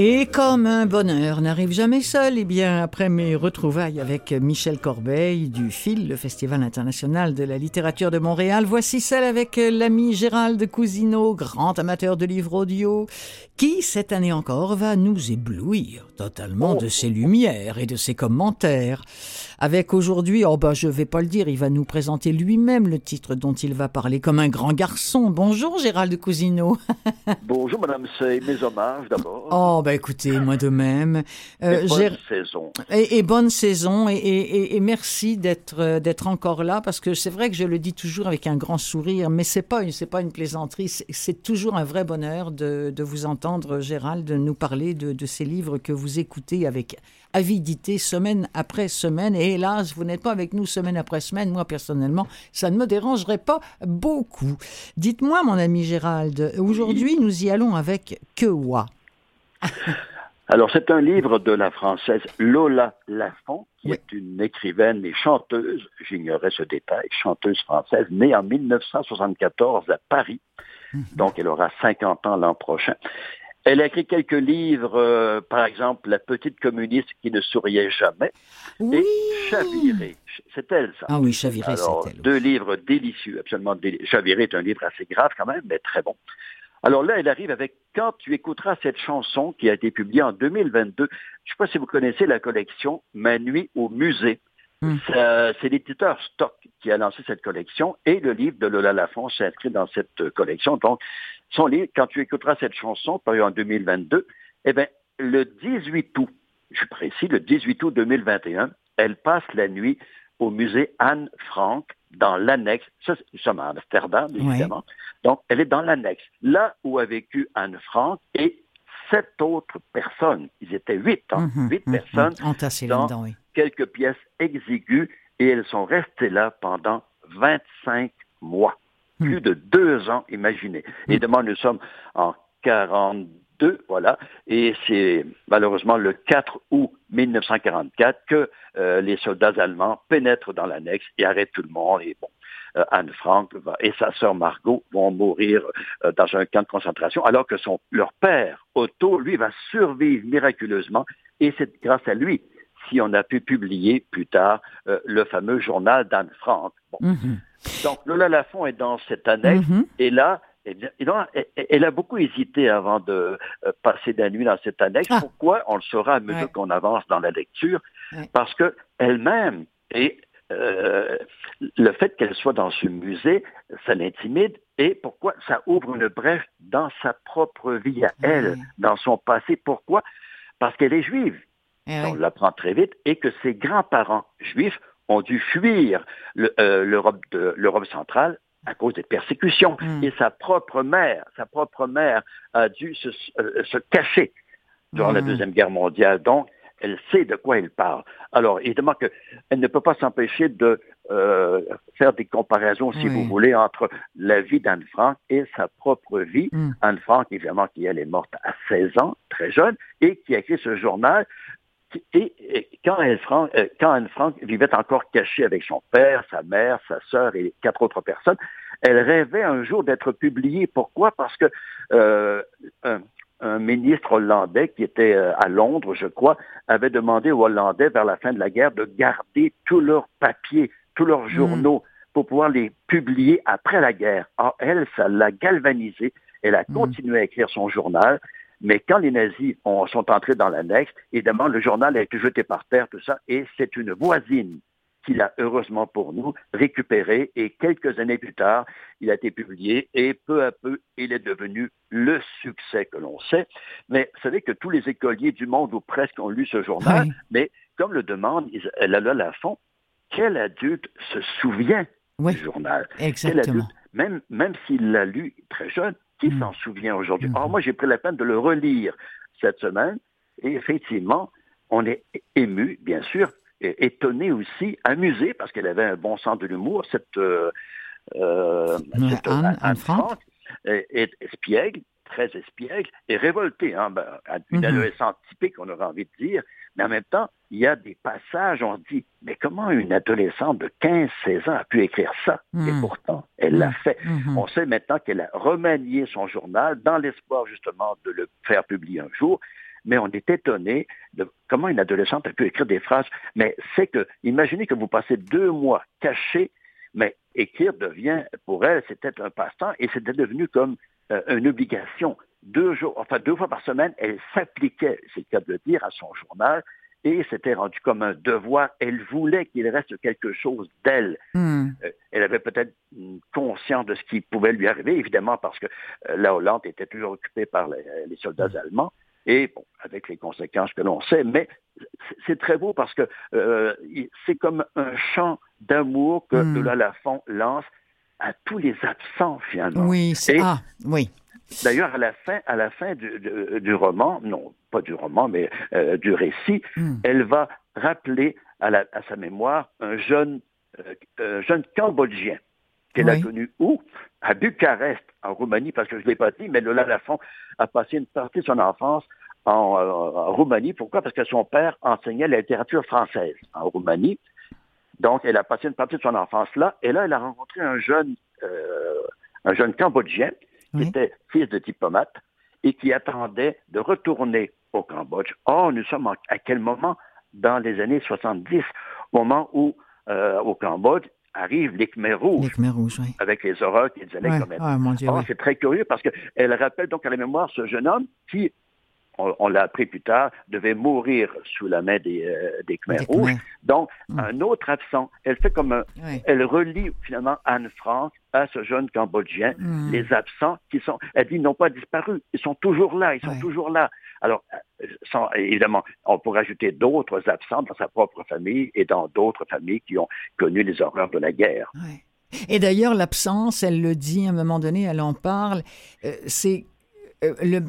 Et comme un bonheur n'arrive jamais seul, eh bien, après mes retrouvailles avec Michel Corbeil du FIL, le Festival international de la littérature de Montréal, voici celle avec l'ami Gérald Cousineau, grand amateur de livres audio, qui, cette année encore, va nous éblouir totalement de ses lumières et de ses commentaires. Avec aujourd'hui, oh ben, je vais pas le dire, il va nous présenter lui-même le titre dont il va parler comme un grand garçon. Bonjour Gérald Cousineau. Bonjour, Madame Sey. Mes hommages d'abord. Oh, bah écoutez, moi de même. Euh, Et bonne saison. et, et bonne saison et, et- et- et merci d'être euh, d'être encore là parce que c'est vrai que je le dis toujours avec un grand sourire, mais c'est pas une c'est pas une plaisanterie, c'est- toujours un vrai bonheur de, de vous entendre, Gérald, nous parler de, de ces livres que vous écoutez avec avidité semaine après semaine. Et hélas, vous n'êtes pas avec nous semaine après semaine. Moi personnellement, ça ne me dérangerait pas beaucoup. Dites-moi, mon ami Gérald, aujourd'hui nous y allons avec Kewa. Alors, c'est un livre de la française Lola Lafont, qui est une écrivaine et chanteuse, j'ignorais ce détail, chanteuse française, née en 1974 à Paris. Donc, elle aura 50 ans l'an prochain. Elle a écrit quelques livres, euh, par exemple La petite communiste qui ne souriait jamais et Chaviré. C'est elle, ça. Ah oui, Chaviré, c'est elle. deux livres délicieux, absolument délicieux. Chaviré est un livre assez grave quand même, mais très bon. Alors là, elle arrive avec Quand tu écouteras cette chanson qui a été publiée en 2022. Je ne sais pas si vous connaissez la collection Ma nuit au musée. Ça- C'est l'éditeur Stock qui a lancé cette collection et le livre de Lola Lafont s'inscrit dans cette collection. Donc, son livre, Quand tu écouteras cette chanson, paru en 2022, eh bien, le 18 août, je suis précis, le 18 août 2021, elle passe la nuit au musée Anne Frank dans l'annexe. Nous sommes à Amsterdam, évidemment. Donc, elle est dans l'annexe. Là où a vécu Anne Frank et sept autres personnes. Ils étaient huit, hein, Mhm, huit mhm, personnes entassées dans oui. quelques pièces exiguës et elles sont restées là pendant 25 mois. Hmm. Plus de deux ans, imaginez. Évidemment, nous sommes en 42, voilà, et c'est malheureusement le 4 août 1944 que euh, les soldats allemands pénètrent dans l'annexe et arrêtent tout le monde. Et bon, euh, Anne Frank va- et sa sœur Margot vont mourir euh, dans un camp de concentration, alors que son, leur père, Otto, lui, va survivre miraculeusement, et c'est grâce à lui si on a pu publier plus tard euh, le fameux journal d'Anne Frank. Bon. Mhm. Donc, Lola Lafont est dans cette annexe, Mhm. et là, et là, elle, elle a beaucoup hésité avant de euh, passer la nuit dans cette annexe. Ah. Pourquoi? On le saura à mesure Ouais. qu'on avance dans la lecture? Ouais. Parce que elle-même, et euh, le fait qu'elle soit dans ce musée, ça l'intimide. Et pourquoi? Ça ouvre une brèche dans sa propre vie à elle, dans son passé? Pourquoi? Parce qu'elle est juive. Eh On l'apprend très vite, et que ses grands-parents juifs ont dû fuir le- euh, l'Europe centrale à cause des persécutions. Mm. Et sa propre mère, sa propre mère a dû se, euh, se cacher durant la Mm. Deuxième Guerre mondiale. Donc, elle sait de quoi elle parle. Alors, évidemment qu'elle ne peut pas s'empêcher de euh, faire des comparaisons, si Oui. vous voulez, entre la vie d'Anne Frank et sa propre vie. Mm. Anne Frank, évidemment, qui elle est morte à 16 ans, très jeune, et qui a écrit ce journal et, et quand, Anne Frank, euh, quand Anne Frank vivait encore cachée avec son père, sa mère, sa sœur et quatre autres personnes, elle rêvait un jour d'être publiée. Pourquoi? Parce que euh, un, un ministre hollandais qui était euh, à Londres, je crois, avait demandé aux Hollandais vers la fin de la guerre de garder tous leurs papiers, tous leurs journaux pour pouvoir les publier après la guerre. Or, elle, ça l'a galvanisée. Elle a continué à écrire son journal. Mais quand les nazis ont- sont entrés dans l'annexe, évidemment, le journal a été jeté par terre, tout ça, et c'est une voisine qui l'a, heureusement pour nous, récupéré, et quelques années plus tard, il a été publié, et peu à peu, il est devenu le succès que l'on sait. Mais vous savez que tous les écoliers du monde, ou presque, ont lu ce journal, Oui. mais comme le demande Is- Lala Lafont, quel adulte se souvient Oui. du journal? Quel Exactement. adulte, même, même s'il l'a lu très jeune, qui s'en souvient aujourd'hui? Or, moi, j'ai pris la peine de le relire cette semaine, et effectivement, on est ému, bien sûr, et étonné aussi, amusé, parce qu'elle avait un bon sens de l'humour, cette, euh, euh, cette, Anne- Anne Frank? est, est espiègle, très espiègle, et révoltée. Hein, ben, une Mhm. adolescente typique, on aurait envie de dire, mais en même temps, il y a des passages, on se dit, mais comment une adolescente de 15-16 ans a pu écrire ça? Et Mhm. pourtant, elle l'a Mhm. fait. Mhm. On sait maintenant qu'elle a remanié son journal dans l'espoir justement de le faire publier un jour, mais on est étonné de comment une adolescente a pu écrire des phrases. Mais c'est que, imaginez que vous passez deux mois cachés, mais écrire devient, pour elle, c'était un passe-temps et c'était devenu comme euh, une obligation. Deux jours, enfin deux fois par semaine, elle s'appliquait, c'est le cas de le dire, à son journal et c'était rendu comme un devoir. Elle voulait qu'il reste quelque chose d'elle. Hmm. Euh, elle avait peut-être conscience de ce qui pouvait lui arriver, évidemment, parce que euh, la Hollande était toujours occupée par les, les soldats allemands, et bon, avec les conséquences que l'on sait, mais c'est- très beau parce que euh, c'est comme un chant d'amour que Mm. Lola Lafont lance à tous les absents, finalement. Oui, c'est. Ah, oui. D'ailleurs, à la fin, à la fin du, du- du roman, non, pas du roman, mais euh, du récit, Hmm. elle va rappeler à, la- à sa mémoire un jeune, euh, jeune Cambodgien qu'elle a connu où? À Bucarest, en Roumanie, parce que je ne l'ai pas dit, mais Lola Lafont a passé une partie de son enfance en, euh, en Roumanie. Pourquoi? Parce que son père enseignait la littérature française en Roumanie. Donc, elle a passé une partie de son enfance là. Et là, elle a rencontré un jeune, euh, un jeune Cambodgien qui était fils de diplomate et qui attendait de retourner au Cambodge. Or, nous sommes à quel moment? Dans les années 70, au moment où, euh, au Cambodge, arrivent les Khmers rouges. Les Khmers rouges, oui. Avec les horreurs qu'ils allaient Ouais. commettre. Ah, Or, c'est très curieux parce qu'elle rappelle donc à la mémoire ce jeune homme qui, on, on l'a appris plus tard, devait mourir sous la main des, euh, des Khmers Des rouges. Donc, un autre absent. Elle fait comme un, elle relie finalement Anne Frank à ce jeune Cambodgien. Mm. Les absents qui sont, elle dit, ils n'ont pas disparu. Ils sont toujours là. Ils sont Ouais. toujours là. Alors, euh, sans, évidemment, on pourrait ajouter d'autres absents dans sa propre famille et dans d'autres familles qui ont connu les horreurs de la guerre. Et d'ailleurs, l'absence, elle le dit à un moment donné, elle en parle, euh, c'est euh, le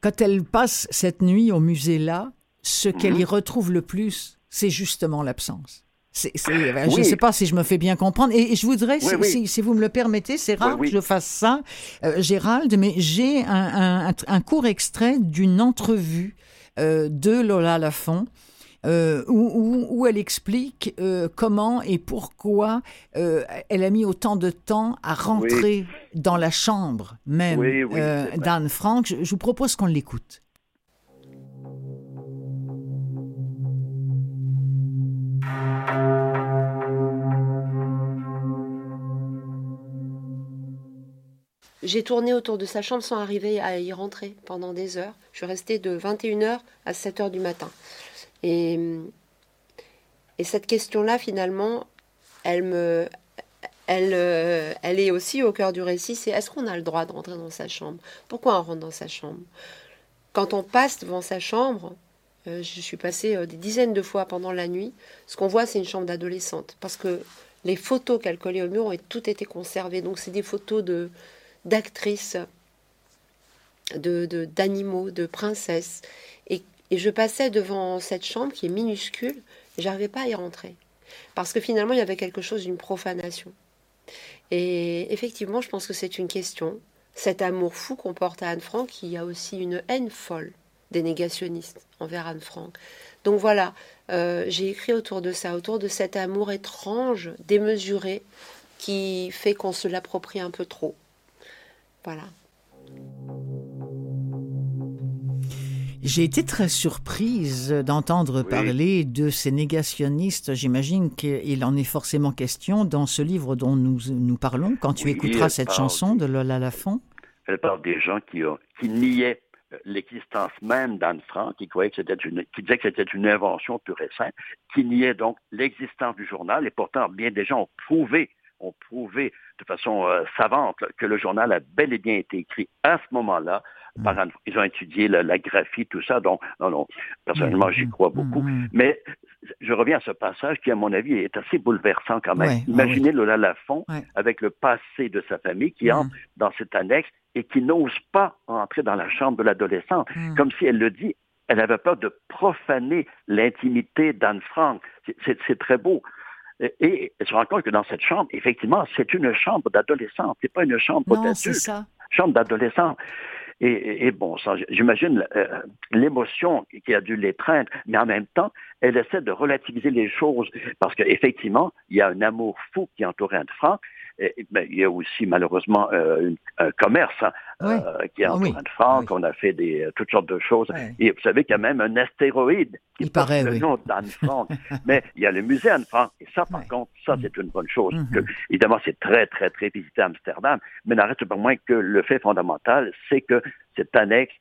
quand elle passe cette nuit au musée là, ce qu'elle Mhm. y retrouve le plus, c'est justement l'absence. Euh, Je ne sais pas si je me fais bien comprendre. Et, et je voudrais, si, Oui, oui. si- si vous me le permettez, c'est rare que je fasse ça, euh, Gérald, mais j'ai un, un- un- un court extrait d'une entrevue euh, de Lola Lafont euh, où, où- où elle explique euh, comment et pourquoi euh, elle a mis autant de temps à rentrer dans la chambre même Oui, oui, d'Anne Frank. Je, je vous propose qu'on l'écoute. J'ai tourné autour de sa chambre sans arriver à y rentrer pendant des heures. Je suis restée de 21h à 7h du matin. Et, et cette question-là, finalement, euh, elle est aussi au cœur du récit. C'est est-ce qu'on a le droit de rentrer dans sa chambre? Pourquoi on rentre dans sa chambre? Quand on passe devant sa chambre, euh, je suis passée euh, des dizaines de fois pendant la nuit, ce qu'on voit, c'est une chambre d'adolescente. Parce que les photos qu'elle collait au mur ont toutes été conservées. Donc, c'est des photos de d'actrices, de, de- d'animaux, de princesses. Et, et je passais devant cette chambre qui est minuscule, et j'arrivais pas à y rentrer. Parce que finalement, il y avait quelque chose d'une profanation. Et effectivement, je pense que c'est une question. Cet amour fou qu'on porte à Anne Frank, y a aussi une haine folle des négationnistes envers Anne Frank. Donc voilà, euh, j'ai écrit autour de ça, autour de cet amour étrange, démesuré, qui fait qu'on se l'approprie un peu trop. Voilà. J'ai été très surprise d'entendre parler de ces négationnistes. J'imagine qu'il en est forcément question dans ce livre dont nous, nous parlons, quand tu Oui, écouteras cette parle chanson de Lola Lafont. Elle parle des gens qui, ont, qui niaient l'existence même d'Anne Frank, qui croyaient que c'était une, qui disaient que c'était une invention pure et simple, qui niaient donc l'existence du journal, et pourtant bien des gens ont prouvé, ont prouvé de façon euh, savante là, que le journal a bel et bien été écrit à ce moment-là. Par Anne- ils ont étudié la, la graphie, tout ça, donc non, non, personnellement, j'y crois beaucoup. Mais je reviens à ce passage qui, à mon avis, est assez bouleversant quand même. Ouais, Imaginez Lola Lafont Ouais. avec le passé de sa famille qui entre dans cette annexe et qui n'ose pas entrer dans la chambre de l'adolescente. Mm. Comme si elle le dit, elle avait peur de profaner l'intimité d'Anne Frank. C'est très beau. Et, et elle se rend compte que dans cette chambre, effectivement, c'est une chambre d'adolescente. C'est pas une chambre Non, c'est d'adulte. ça. Chambre d'adolescent. Et, et- et bon, ça, j'imagine euh, l'émotion qui a dû l'étreindre, mais en même temps, elle essaie de relativiser les choses parce qu'effectivement, il y a un amour fou qui entoure Anne Frank. Mais il y a aussi malheureusement euh, une- un commerce hein, euh, qui Ah entoure oui. Anne Frank. On a fait des, euh, toutes sortes de choses. Et vous savez qu'il y a même un astéroïde qui Il paraît, le oui. nom d'Anne Frank. mais il y a le musée Anne Frank. Et ça, par contre, ça, Mm. c'est une bonne chose. Mm-hmm. Que, évidemment, c'est très, très, très visité à Amsterdam. Mais n'en reste pas moins que le fait fondamental, c'est que cette annexe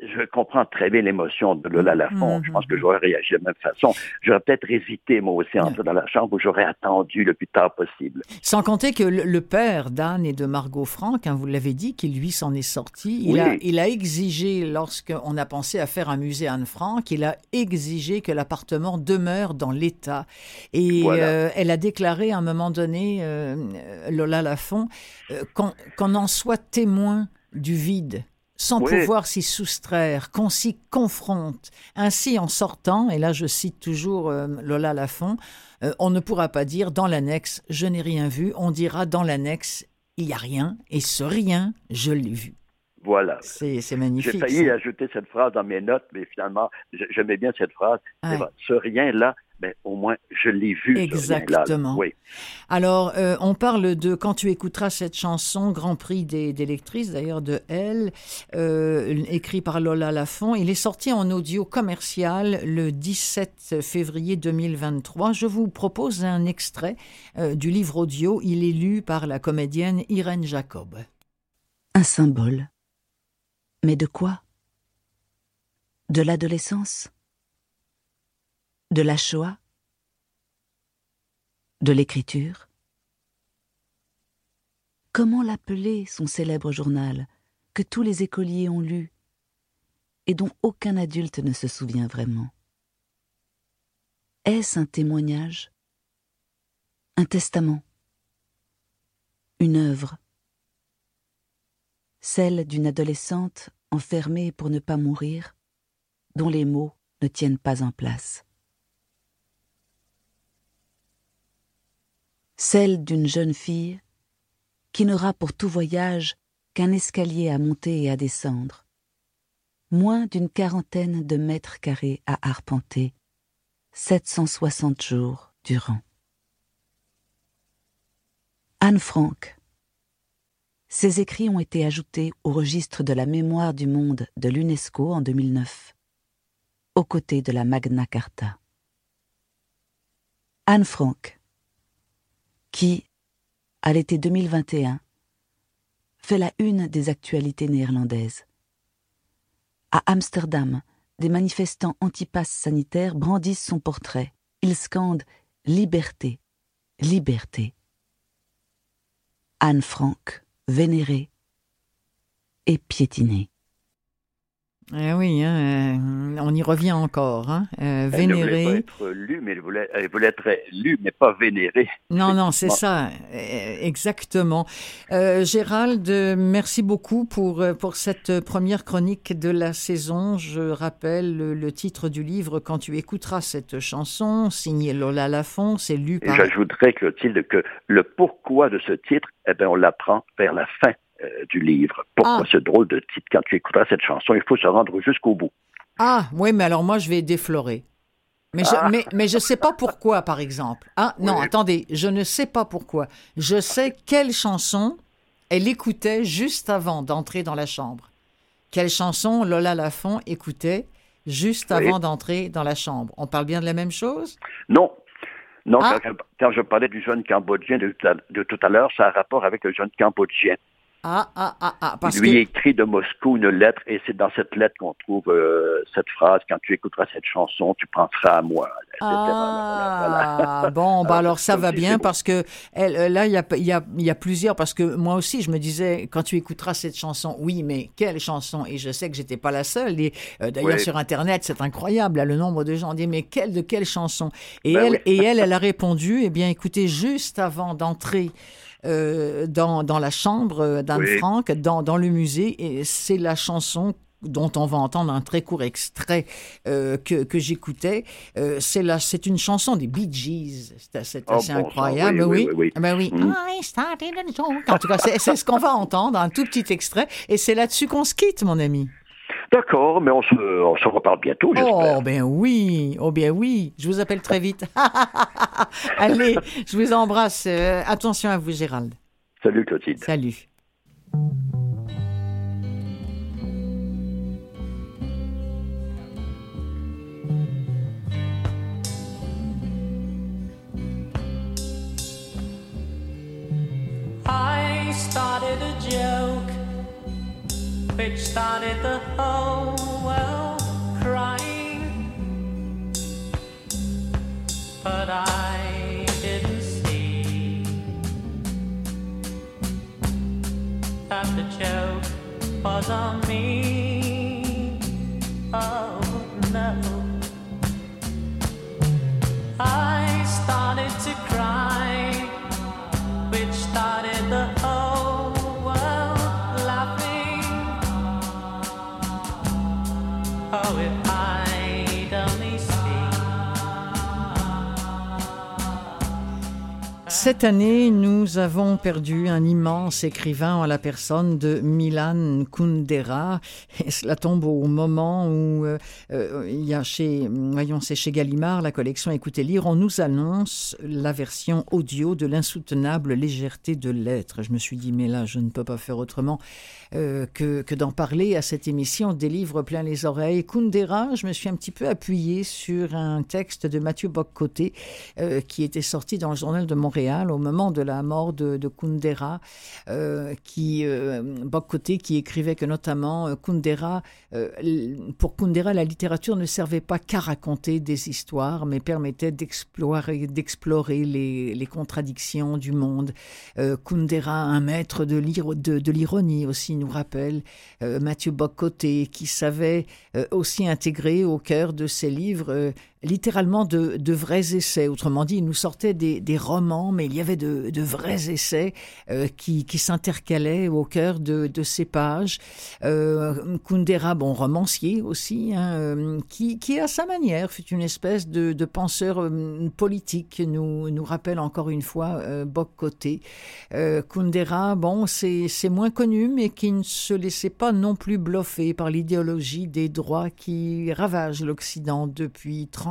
je comprends très bien l'émotion de Lola Lafont. Je pense que j'aurais réagi de la même façon. J'aurais peut-être hésité, moi aussi, à entrer dans la chambre où j'aurais attendu le plus tard possible. Sans compter que le, père d'Anne et de Margot Franck, hein, vous l'avez dit, qui lui s'en est sorti, il, Oui. a, il a exigé, lorsqu'on a pensé à faire un musée Anne Frank, il a exigé que l'appartement demeure dans l'état. Et Voilà. euh, elle a déclaré à un moment donné, euh, Lola Lafont, euh, qu'on qu'on en soit témoin du vide sans Oui. pouvoir s'y soustraire, qu'on s'y confronte. Ainsi, en sortant, et là je cite toujours euh, Lola Lafont, euh, on ne pourra pas dire dans l'annexe je n'ai rien vu, on dira dans l'annexe il n'y a rien, et ce rien, je l'ai vu. Voilà. C'est magnifique. J'ai failli ça. ajouter cette phrase dans mes notes, mais finalement, j'aimais bien cette phrase. Ouais. Ce rien-là, ben, au moins, je l'ai vu. Exactement. Oui. Alors, euh, on parle de quand tu écouteras cette chanson, Grand Prix des, des lectrices, d'ailleurs de Elle, euh, écrit par Lola Lafont. Il est sorti en audio commercial le 17 février 2023. Je vous propose un extrait euh, du livre audio. Il est lu par la comédienne Irène Jacob. Un symbole. Mais de quoi? De l'adolescence? De la Shoah De l'écriture. Comment l'appeler, son célèbre journal, que tous les écoliers ont lu et dont aucun adulte ne se souvient vraiment? Est-ce un témoignage Un testament Une œuvre? Celle d'une adolescente enfermée pour ne pas mourir, dont les mots ne tiennent pas en place. Celle d'une jeune fille qui n'aura pour tout voyage qu'un escalier à monter et à descendre, moins d'une quarantaine de mètres carrés à arpenter, 760 jours durant. Anne Frank, ces écrits ont été ajoutés au registre de la mémoire du monde de l'UNESCO en 2009, aux côtés de la Magna Carta. Anne Frank, qui, à l'été 2021, fait la une des actualités néerlandaises. À Amsterdam, des manifestants anti-pass sanitaires brandissent son portrait. Ils scandent Liberté, liberté. Anne Frank, vénérée et piétinée. Eh oui, hein, euh, on y revient encore. Hein, euh, Elle ne voulait pas être lue, mais elle voulait, elle voulait être lue, mais pas vénérée. Non, non, c'est ça, euh, exactement. Euh, Gérald, merci beaucoup pour, pour cette première chronique de la saison. Je rappelle le, le titre du livre Quand tu écouteras cette chanson, signé Lola Lafont, c'est lu par... j'ajouterais, Clotilde, que le pourquoi de ce titre, eh bien, on l'apprend vers la fin euh, du livre. Pourquoi Ah. ce drôle de titre? Quand tu écouteras cette chanson, il faut se rendre jusqu'au bout. Ah, oui, mais alors moi, je vais déflorer. Mais je, Ah. mais, mais je sais pas pourquoi, par exemple. Ah, non, Oui. attendez, je ne sais pas pourquoi. Je sais quelle chanson elle écoutait juste avant d'entrer dans la chambre. Quelle chanson Lola Lafont écoutait juste Oui. avant d'entrer dans la chambre. On parle bien de la même chose? Non. Non, Ah. quand, je, quand je parlais du jeune Cambodgien de, tout à- de tout à l'heure, ça a rapport avec le jeune Cambodgien. Ah, ah, ah, ah, parce Il lui que... écrit de Moscou une lettre, et c'est dans cette lettre qu'on trouve euh, cette phrase Quand tu écouteras cette chanson, tu penseras à moi. etc. Ah, bon, bah alors ça va bien parce que elle, euh, là, il y a, il y, a, il y a plusieurs, parce que moi aussi, je me disais, quand tu écouteras cette chanson, oui, mais quelle chanson? Et je sais que j'étais pas la seule. Et euh, d'ailleurs, Oui. sur Internet, c'est incroyable, là, le nombre de gens disent, mais quelle de quelle chanson? Et, Ben elle, oui. et elle, elle a répondu, eh bien, écoutez, juste avant d'entrer euh, dans, dans la chambre euh, d'Anne Oui. Frank, dans, dans le musée, et c'est la chanson dont on va entendre un très court extrait euh, que, que j'écoutais. Euh, c'est c'est une chanson des Bee Gees. C'est Oh, assez bon incroyable. oui, oui, oui, oui. Ah Ben oui. Mm. I started a joke. En tout cas, c'est ce qu'on va entendre, un tout petit extrait. Et c'est là-dessus qu'on se quitte, mon ami. D'accord, mais on se, on se reparle bientôt, j'espère. Oh, ben oui. Oh, bien oui. Je vous appelle très vite. Allez, je vous embrasse. Euh, attention à vous, Gérald. Salut, Clotilde. Salut. I started a joke which started the whole world crying. But I didn't see that the joke was on me. Oh no. Cette année, nous avons perdu un immense écrivain en la personne de Milan Kundera. Et cela tombe au moment où euh, euh, il y a chez, voyons, c'est chez Gallimard, la collection Écoutez lire, on nous annonce la version audio de l'insoutenable légèreté de l'être. Je me suis dit, mais là, je ne peux pas faire autrement euh, que, que d'en parler à cette émission des livres plein les oreilles. Kundera, je me suis un petit peu appuyé sur un texte de Mathieu Boccoté qui était sorti dans le journal de Montréal au moment de la mort de, de Kundera, euh, qui euh, Boccoté qui écrivait que notamment euh, Kundera, pour Kundera, la littérature ne servait pas qu'à raconter des histoires, mais permettait d'explorer, d'explorer les, les contradictions du monde. Kundera, un maître de de- l'ironie aussi, nous rappelle Mathieu Boccoté, qui savait aussi intégrer au cœur de ses livres littéralement de, vrais essais. Autrement dit, il nous sortait des, romans, mais il y avait de, vrais essais euh, qui, s'intercalaient au cœur de, ces pages. Euh, Kundera, bon, romancier aussi, hein, euh, qui, à sa manière fut une espèce de, penseur politique, nous, rappelle encore une fois euh. Euh, Kundera, bon, c'est c'est moins connu, mais qui ne se laissait pas non plus bluffer par l'idéologie des droits qui ravage l'Occident depuis 30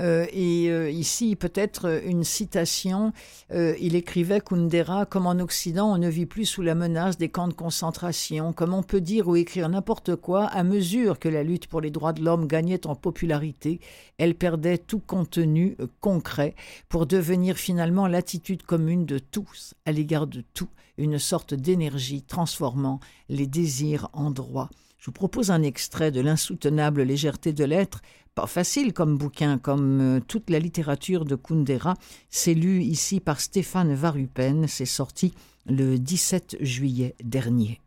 Euh, et euh, ici, peut-être une citation, euh, il écrivait Kundera, comme en Occident, on ne vit plus sous la menace des camps de concentration, comme on peut dire ou écrire n'importe quoi, à mesure que la lutte pour les droits de l'homme gagnait en popularité, elle perdait tout contenu euh, concret pour devenir finalement l'attitude commune de tous à l'égard de tout, une sorte d'énergie transformant les désirs en droit. Je vous propose un extrait de l'insoutenable légèreté de l'être, pas facile comme bouquin, comme euh, toute la littérature de Kundera. C'est lu ici par Stéphane Varupen, c'est sorti le 17 juillet dernier.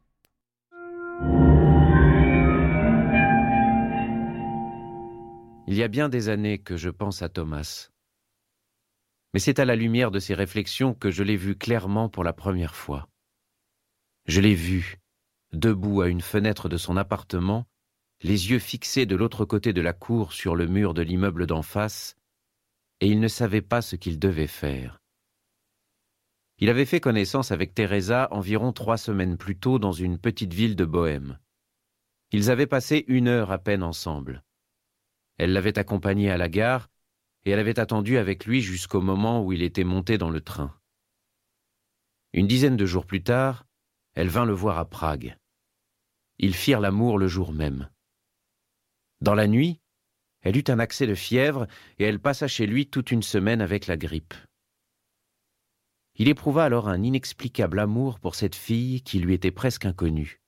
Il y a bien des années que je pense à Thomas. Mais c'est à la lumière de ces réflexions que je l'ai vu clairement pour la première fois. Je l'ai vu, debout à une fenêtre de son appartement, les yeux fixés de l'autre côté de la cour sur le mur de l'immeuble d'en face, et il ne savait pas ce qu'il devait faire. Il avait fait connaissance avec Teresa environ trois semaines plus tôt dans une petite ville de Bohême. Ils avaient passé une heure à peine ensemble. Elle l'avait accompagné à la gare, et elle avait attendu avec lui jusqu'au moment où il était monté dans le train. Une dizaine de jours plus tard, elle vint le voir à Prague. Ils firent l'amour le jour même. Dans la nuit, elle eut un accès de fièvre et elle passa chez lui toute une semaine avec la grippe. Il éprouva alors un inexplicable amour pour cette fille qui lui était presque inconnue.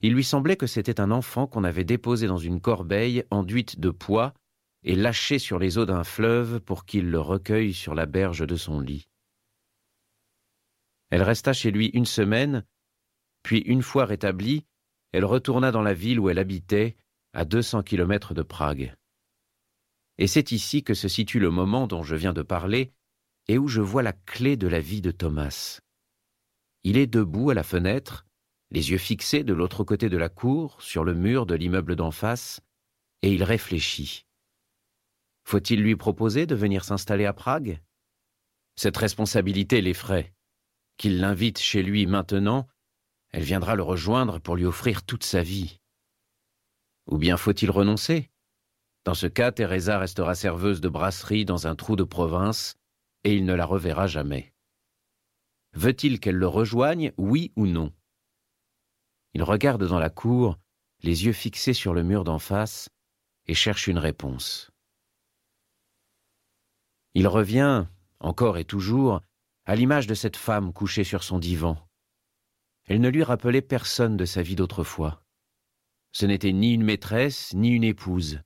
Il lui semblait que c'était un enfant qu'on avait déposé dans une corbeille enduite de pois et lâché sur les eaux d'un fleuve pour qu'il le recueille sur la berge de son lit. Elle resta chez lui une semaine, puis une fois rétablie, elle retourna dans la ville où elle habitait, à 200 kilomètres de Prague. Et c'est ici que se situe le moment dont je viens de parler et où je vois la clé de la vie de Thomas. Il est debout à la fenêtre, les yeux fixés de l'autre côté de la cour, sur le mur de l'immeuble d'en face, et il réfléchit. Faut-il lui proposer de venir s'installer à Prague? Cette responsabilité l'effraie. Qu'il l'invite chez lui maintenant, elle viendra le rejoindre pour lui offrir toute sa vie. Ou bien faut-il renoncer? Dans ce cas, Teresa restera serveuse de brasserie dans un trou de province, et il ne la reverra jamais. Veut-il qu'elle le rejoigne, oui ou non? Il regarde dans la cour, les yeux fixés sur le mur d'en face, et cherche une réponse. Il revient, encore et toujours, à l'image de cette femme couchée sur son divan. Elle ne lui rappelait personne de sa vie d'autrefois. Ce n'était ni une maîtresse, ni une épouse.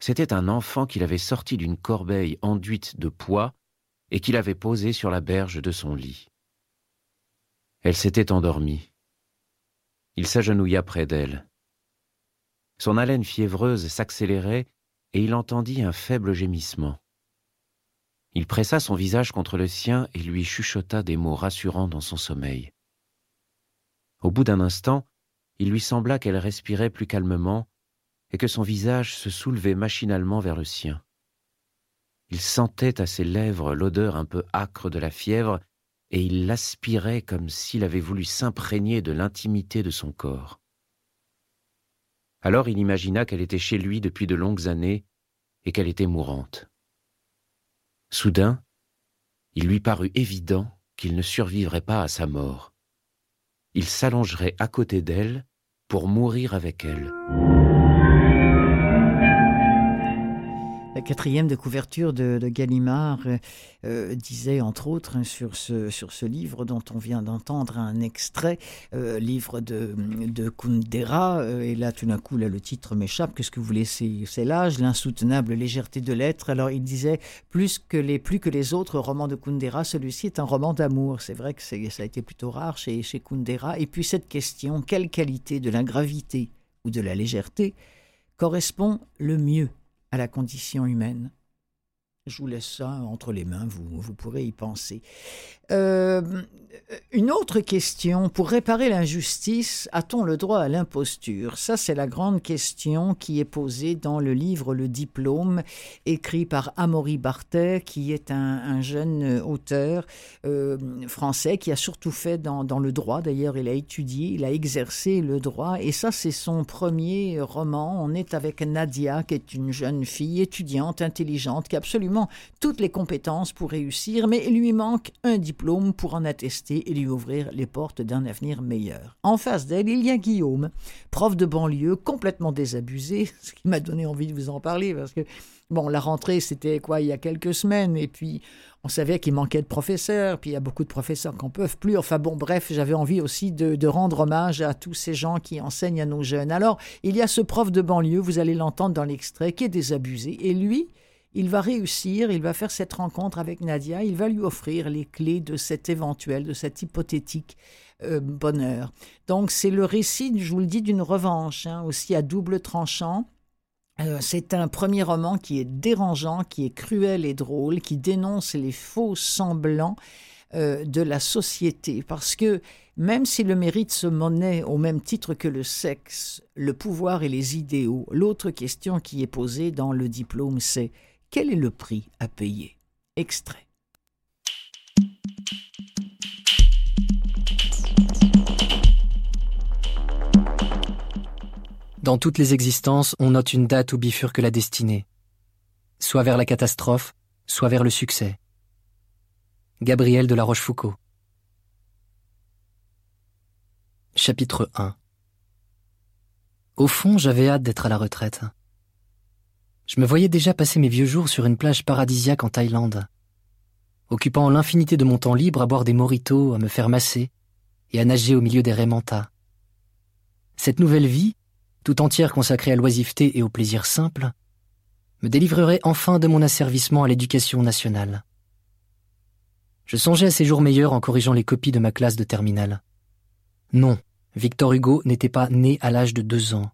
C'était un enfant qu'il avait sorti d'une corbeille enduite de pois et qu'il avait posé sur la berge de son lit. Elle s'était endormie. Il s'agenouilla près d'elle. Son haleine fiévreuse s'accélérait et il entendit un faible gémissement. Il pressa son visage contre le sien et lui chuchota des mots rassurants dans son sommeil. Au bout d'un instant, il lui sembla qu'elle respirait plus calmement et que son visage se soulevait machinalement vers le sien. Il sentait à ses lèvres l'odeur un peu âcre de la fièvre, et il l'aspirait comme s'il avait voulu s'imprégner de l'intimité de son corps. Alors il imagina qu'elle était chez lui depuis de longues années et qu'elle était mourante. Soudain, il lui parut évident qu'il ne survivrait pas à sa mort. Il s'allongerait à côté d'elle pour mourir avec elle. La quatrième de couverture de, Gallimard euh, euh, disait, entre autres, hein, sur, ce, livre dont on vient d'entendre un extrait, euh, livre de, de Kundera, et là, tout d'un coup, le titre m'échappe, qu'est-ce que vous voulez, c'est l'âge, l'insoutenable légèreté de l'être. Alors, il disait, plus que les, plus que les autres romans de Kundera, celui-ci est un roman d'amour. C'est vrai que ça a été plutôt rare chez, chez Kundera. Et puis, cette question, quelle qualité de la gravité ou de la légèreté correspond le mieux à la condition humaine. Je vous laisse ça entre les mains, vous, vous pourrez y penser. Euh, une autre question, pour réparer l'injustice, a-t-on le droit à l'imposture? Ça, c'est la grande question qui est posée dans le livre Le Diplôme, écrit par Amaury Bartet, qui est un, un jeune auteur euh, français qui a surtout fait dans, dans le droit. D'ailleurs, il a étudié, il a exercé le droit, et ça, c'est son premier roman. On est avec Nadia, qui est une jeune fille étudiante, intelligente, qui a absolument toutes les compétences pour réussir, mais il lui manque un diplôme pour en attester et lui ouvrir les portes d'un avenir meilleur. En face d'elle, il y a Guillaume, prof de banlieue, complètement désabusé, ce qui m'a donné envie de vous en parler, parce que, bon, la rentrée, c'était quoi, il y a quelques semaines, et puis on savait qu'il manquait de professeurs, puis il y a beaucoup de professeurs qui n'en peuvent plus. Enfin bon, bref, j'avais envie aussi de, de rendre hommage à tous ces gens qui enseignent à nos jeunes. Alors, il y a ce prof de banlieue, vous allez l'entendre dans l'extrait, qui est désabusé, et lui, il va réussir, il va faire cette rencontre avec Nadia, il va lui offrir les clés de cet éventuel, de cet hypothétique euh, bonheur. Donc c'est le récit, je vous le dis, d'une revanche, hein, aussi à double tranchant. Euh, c'est un premier roman qui est dérangeant, qui est cruel et drôle, qui dénonce les faux semblants euh, de la société. Parce que même si le mérite se monnaie au même titre que le sexe, le pouvoir et les idéaux, l'autre question qui est posée dans le diplôme, c'est quel est le prix à payer? Extrait. Dans toutes les existences, on note une date où bifurque la destinée. Soit vers la catastrophe, soit vers le succès. Gabriel de la Rochefoucauld. Chapitre 1 Au fond, j'avais hâte d'être à la retraite. Je me voyais déjà passer mes vieux jours sur une plage paradisiaque en Thaïlande, occupant l'infinité de mon temps libre à boire des mojitos, à me faire masser et à nager au milieu des raimentas. Cette nouvelle vie, tout entière consacrée à l'oisiveté et au plaisir simple, me délivrerait enfin de mon asservissement à l'éducation nationale. Je songeais à ces jours meilleurs en corrigeant les copies de ma classe de terminale. Non, Victor Hugo n'était pas né à l'âge de deux ans.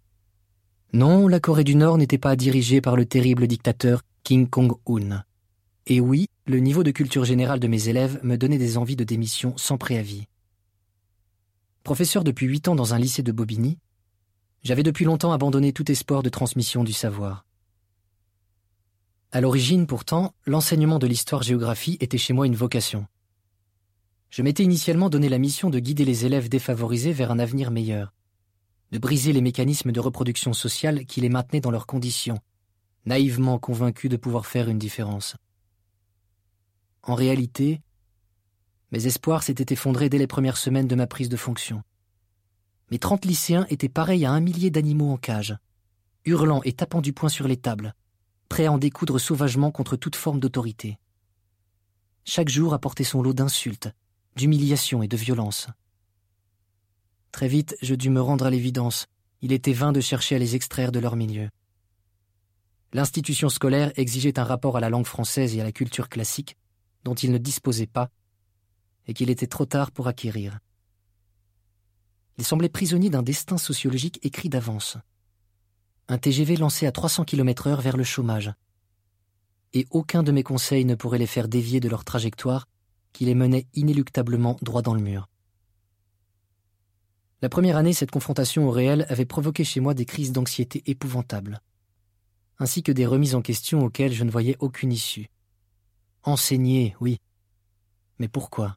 Non, la Corée du Nord n'était pas dirigée par le terrible dictateur Kim Kong-un. Et oui, le niveau de culture générale de mes élèves me donnait des envies de démission sans préavis. Professeur depuis huit ans dans un lycée de Bobigny, j'avais depuis longtemps abandonné tout espoir de transmission du savoir. À l'origine, pourtant, l'enseignement de l'histoire-géographie était chez moi une vocation. Je m'étais initialement donné la mission de guider les élèves défavorisés vers un avenir meilleur, de briser les mécanismes de reproduction sociale qui les maintenaient dans leurs conditions, naïvement convaincus de pouvoir faire une différence. En réalité, mes espoirs s'étaient effondrés dès les premières semaines de ma prise de fonction. Mes trente lycéens étaient pareils à un millier d'animaux en cage, hurlant et tapant du poing sur les tables, prêts à en découdre sauvagement contre toute forme d'autorité. Chaque jour apportait son lot d'insultes, d'humiliations et de violences. Très vite, je dus me rendre à l'évidence. Il était vain de chercher à les extraire de leur milieu. L'institution scolaire exigeait un rapport à la langue française et à la culture classique dont ils ne disposaient pas et qu'il était trop tard pour acquérir. Ils semblaient prisonniers d'un destin sociologique écrit d'avance. Un TGV lancé à 300 km heure vers le chômage. Et aucun de mes conseils ne pourrait les faire dévier de leur trajectoire qui les menait inéluctablement droit dans le mur. La première année, cette confrontation au réel avait provoqué chez moi des crises d'anxiété épouvantables, ainsi que des remises en question auxquelles je ne voyais aucune issue. Enseigner, oui. Mais pourquoi?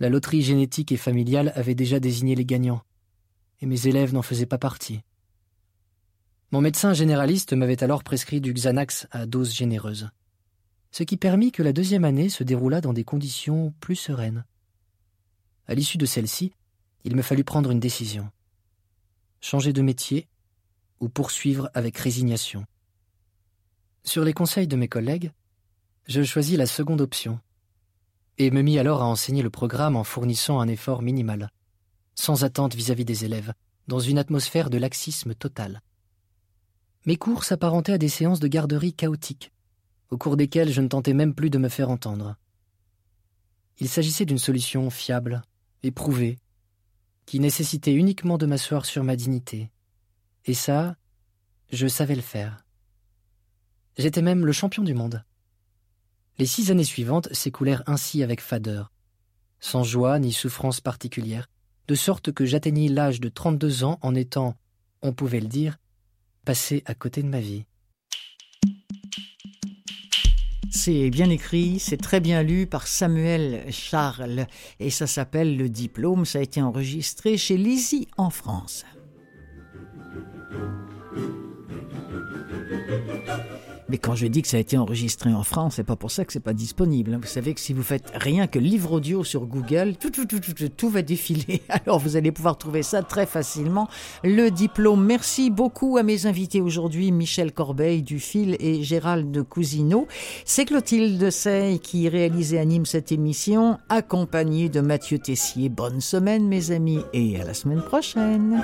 La loterie génétique et familiale avait déjà désigné les gagnants, et mes élèves n'en faisaient pas partie. Mon médecin généraliste m'avait alors prescrit du Xanax à dose généreuse, ce qui permit que la deuxième année se déroula dans des conditions plus sereines. À l'issue de celle-ci, il me fallut prendre une décision. Changer de métier ou poursuivre avec résignation. Sur les conseils de mes collègues, je choisis la seconde option et me mis alors à enseigner le programme en fournissant un effort minimal, sans attente vis-à-vis des élèves, dans une atmosphère de laxisme total. Mes cours s'apparentaient à des séances de garderie chaotiques, au cours desquelles je ne tentais même plus de me faire entendre. Il s'agissait d'une solution fiable, éprouvée, qui nécessitait uniquement de m'asseoir sur ma dignité. Et ça, je savais le faire. J'étais même le champion du monde. Les six années suivantes s'écoulèrent ainsi avec fadeur, sans joie ni souffrance particulière, de sorte que j'atteignis l'âge de 32 ans en étant, on pouvait le dire, passé à côté de ma vie. C'est bien écrit, c'est très bien lu par Samuel Charles et ça s'appelle Le Diplôme. Ça a été enregistré chez Lizzie en France. Mais quand je dis que ça a été enregistré en France, c'est pas pour ça que c'est pas disponible. Vous savez que si vous faites rien que livre audio sur Google, tout, va défiler. Alors vous allez pouvoir trouver ça très facilement. Le diplôme. Merci beaucoup à mes invités aujourd'hui, Michel Corbeil du Fil et Gérald Cousineau. C'est Clotilde Sey qui réalise et anime cette émission, accompagnée de Mathieu Tessier. Bonne semaine mes amis et à la semaine prochaine.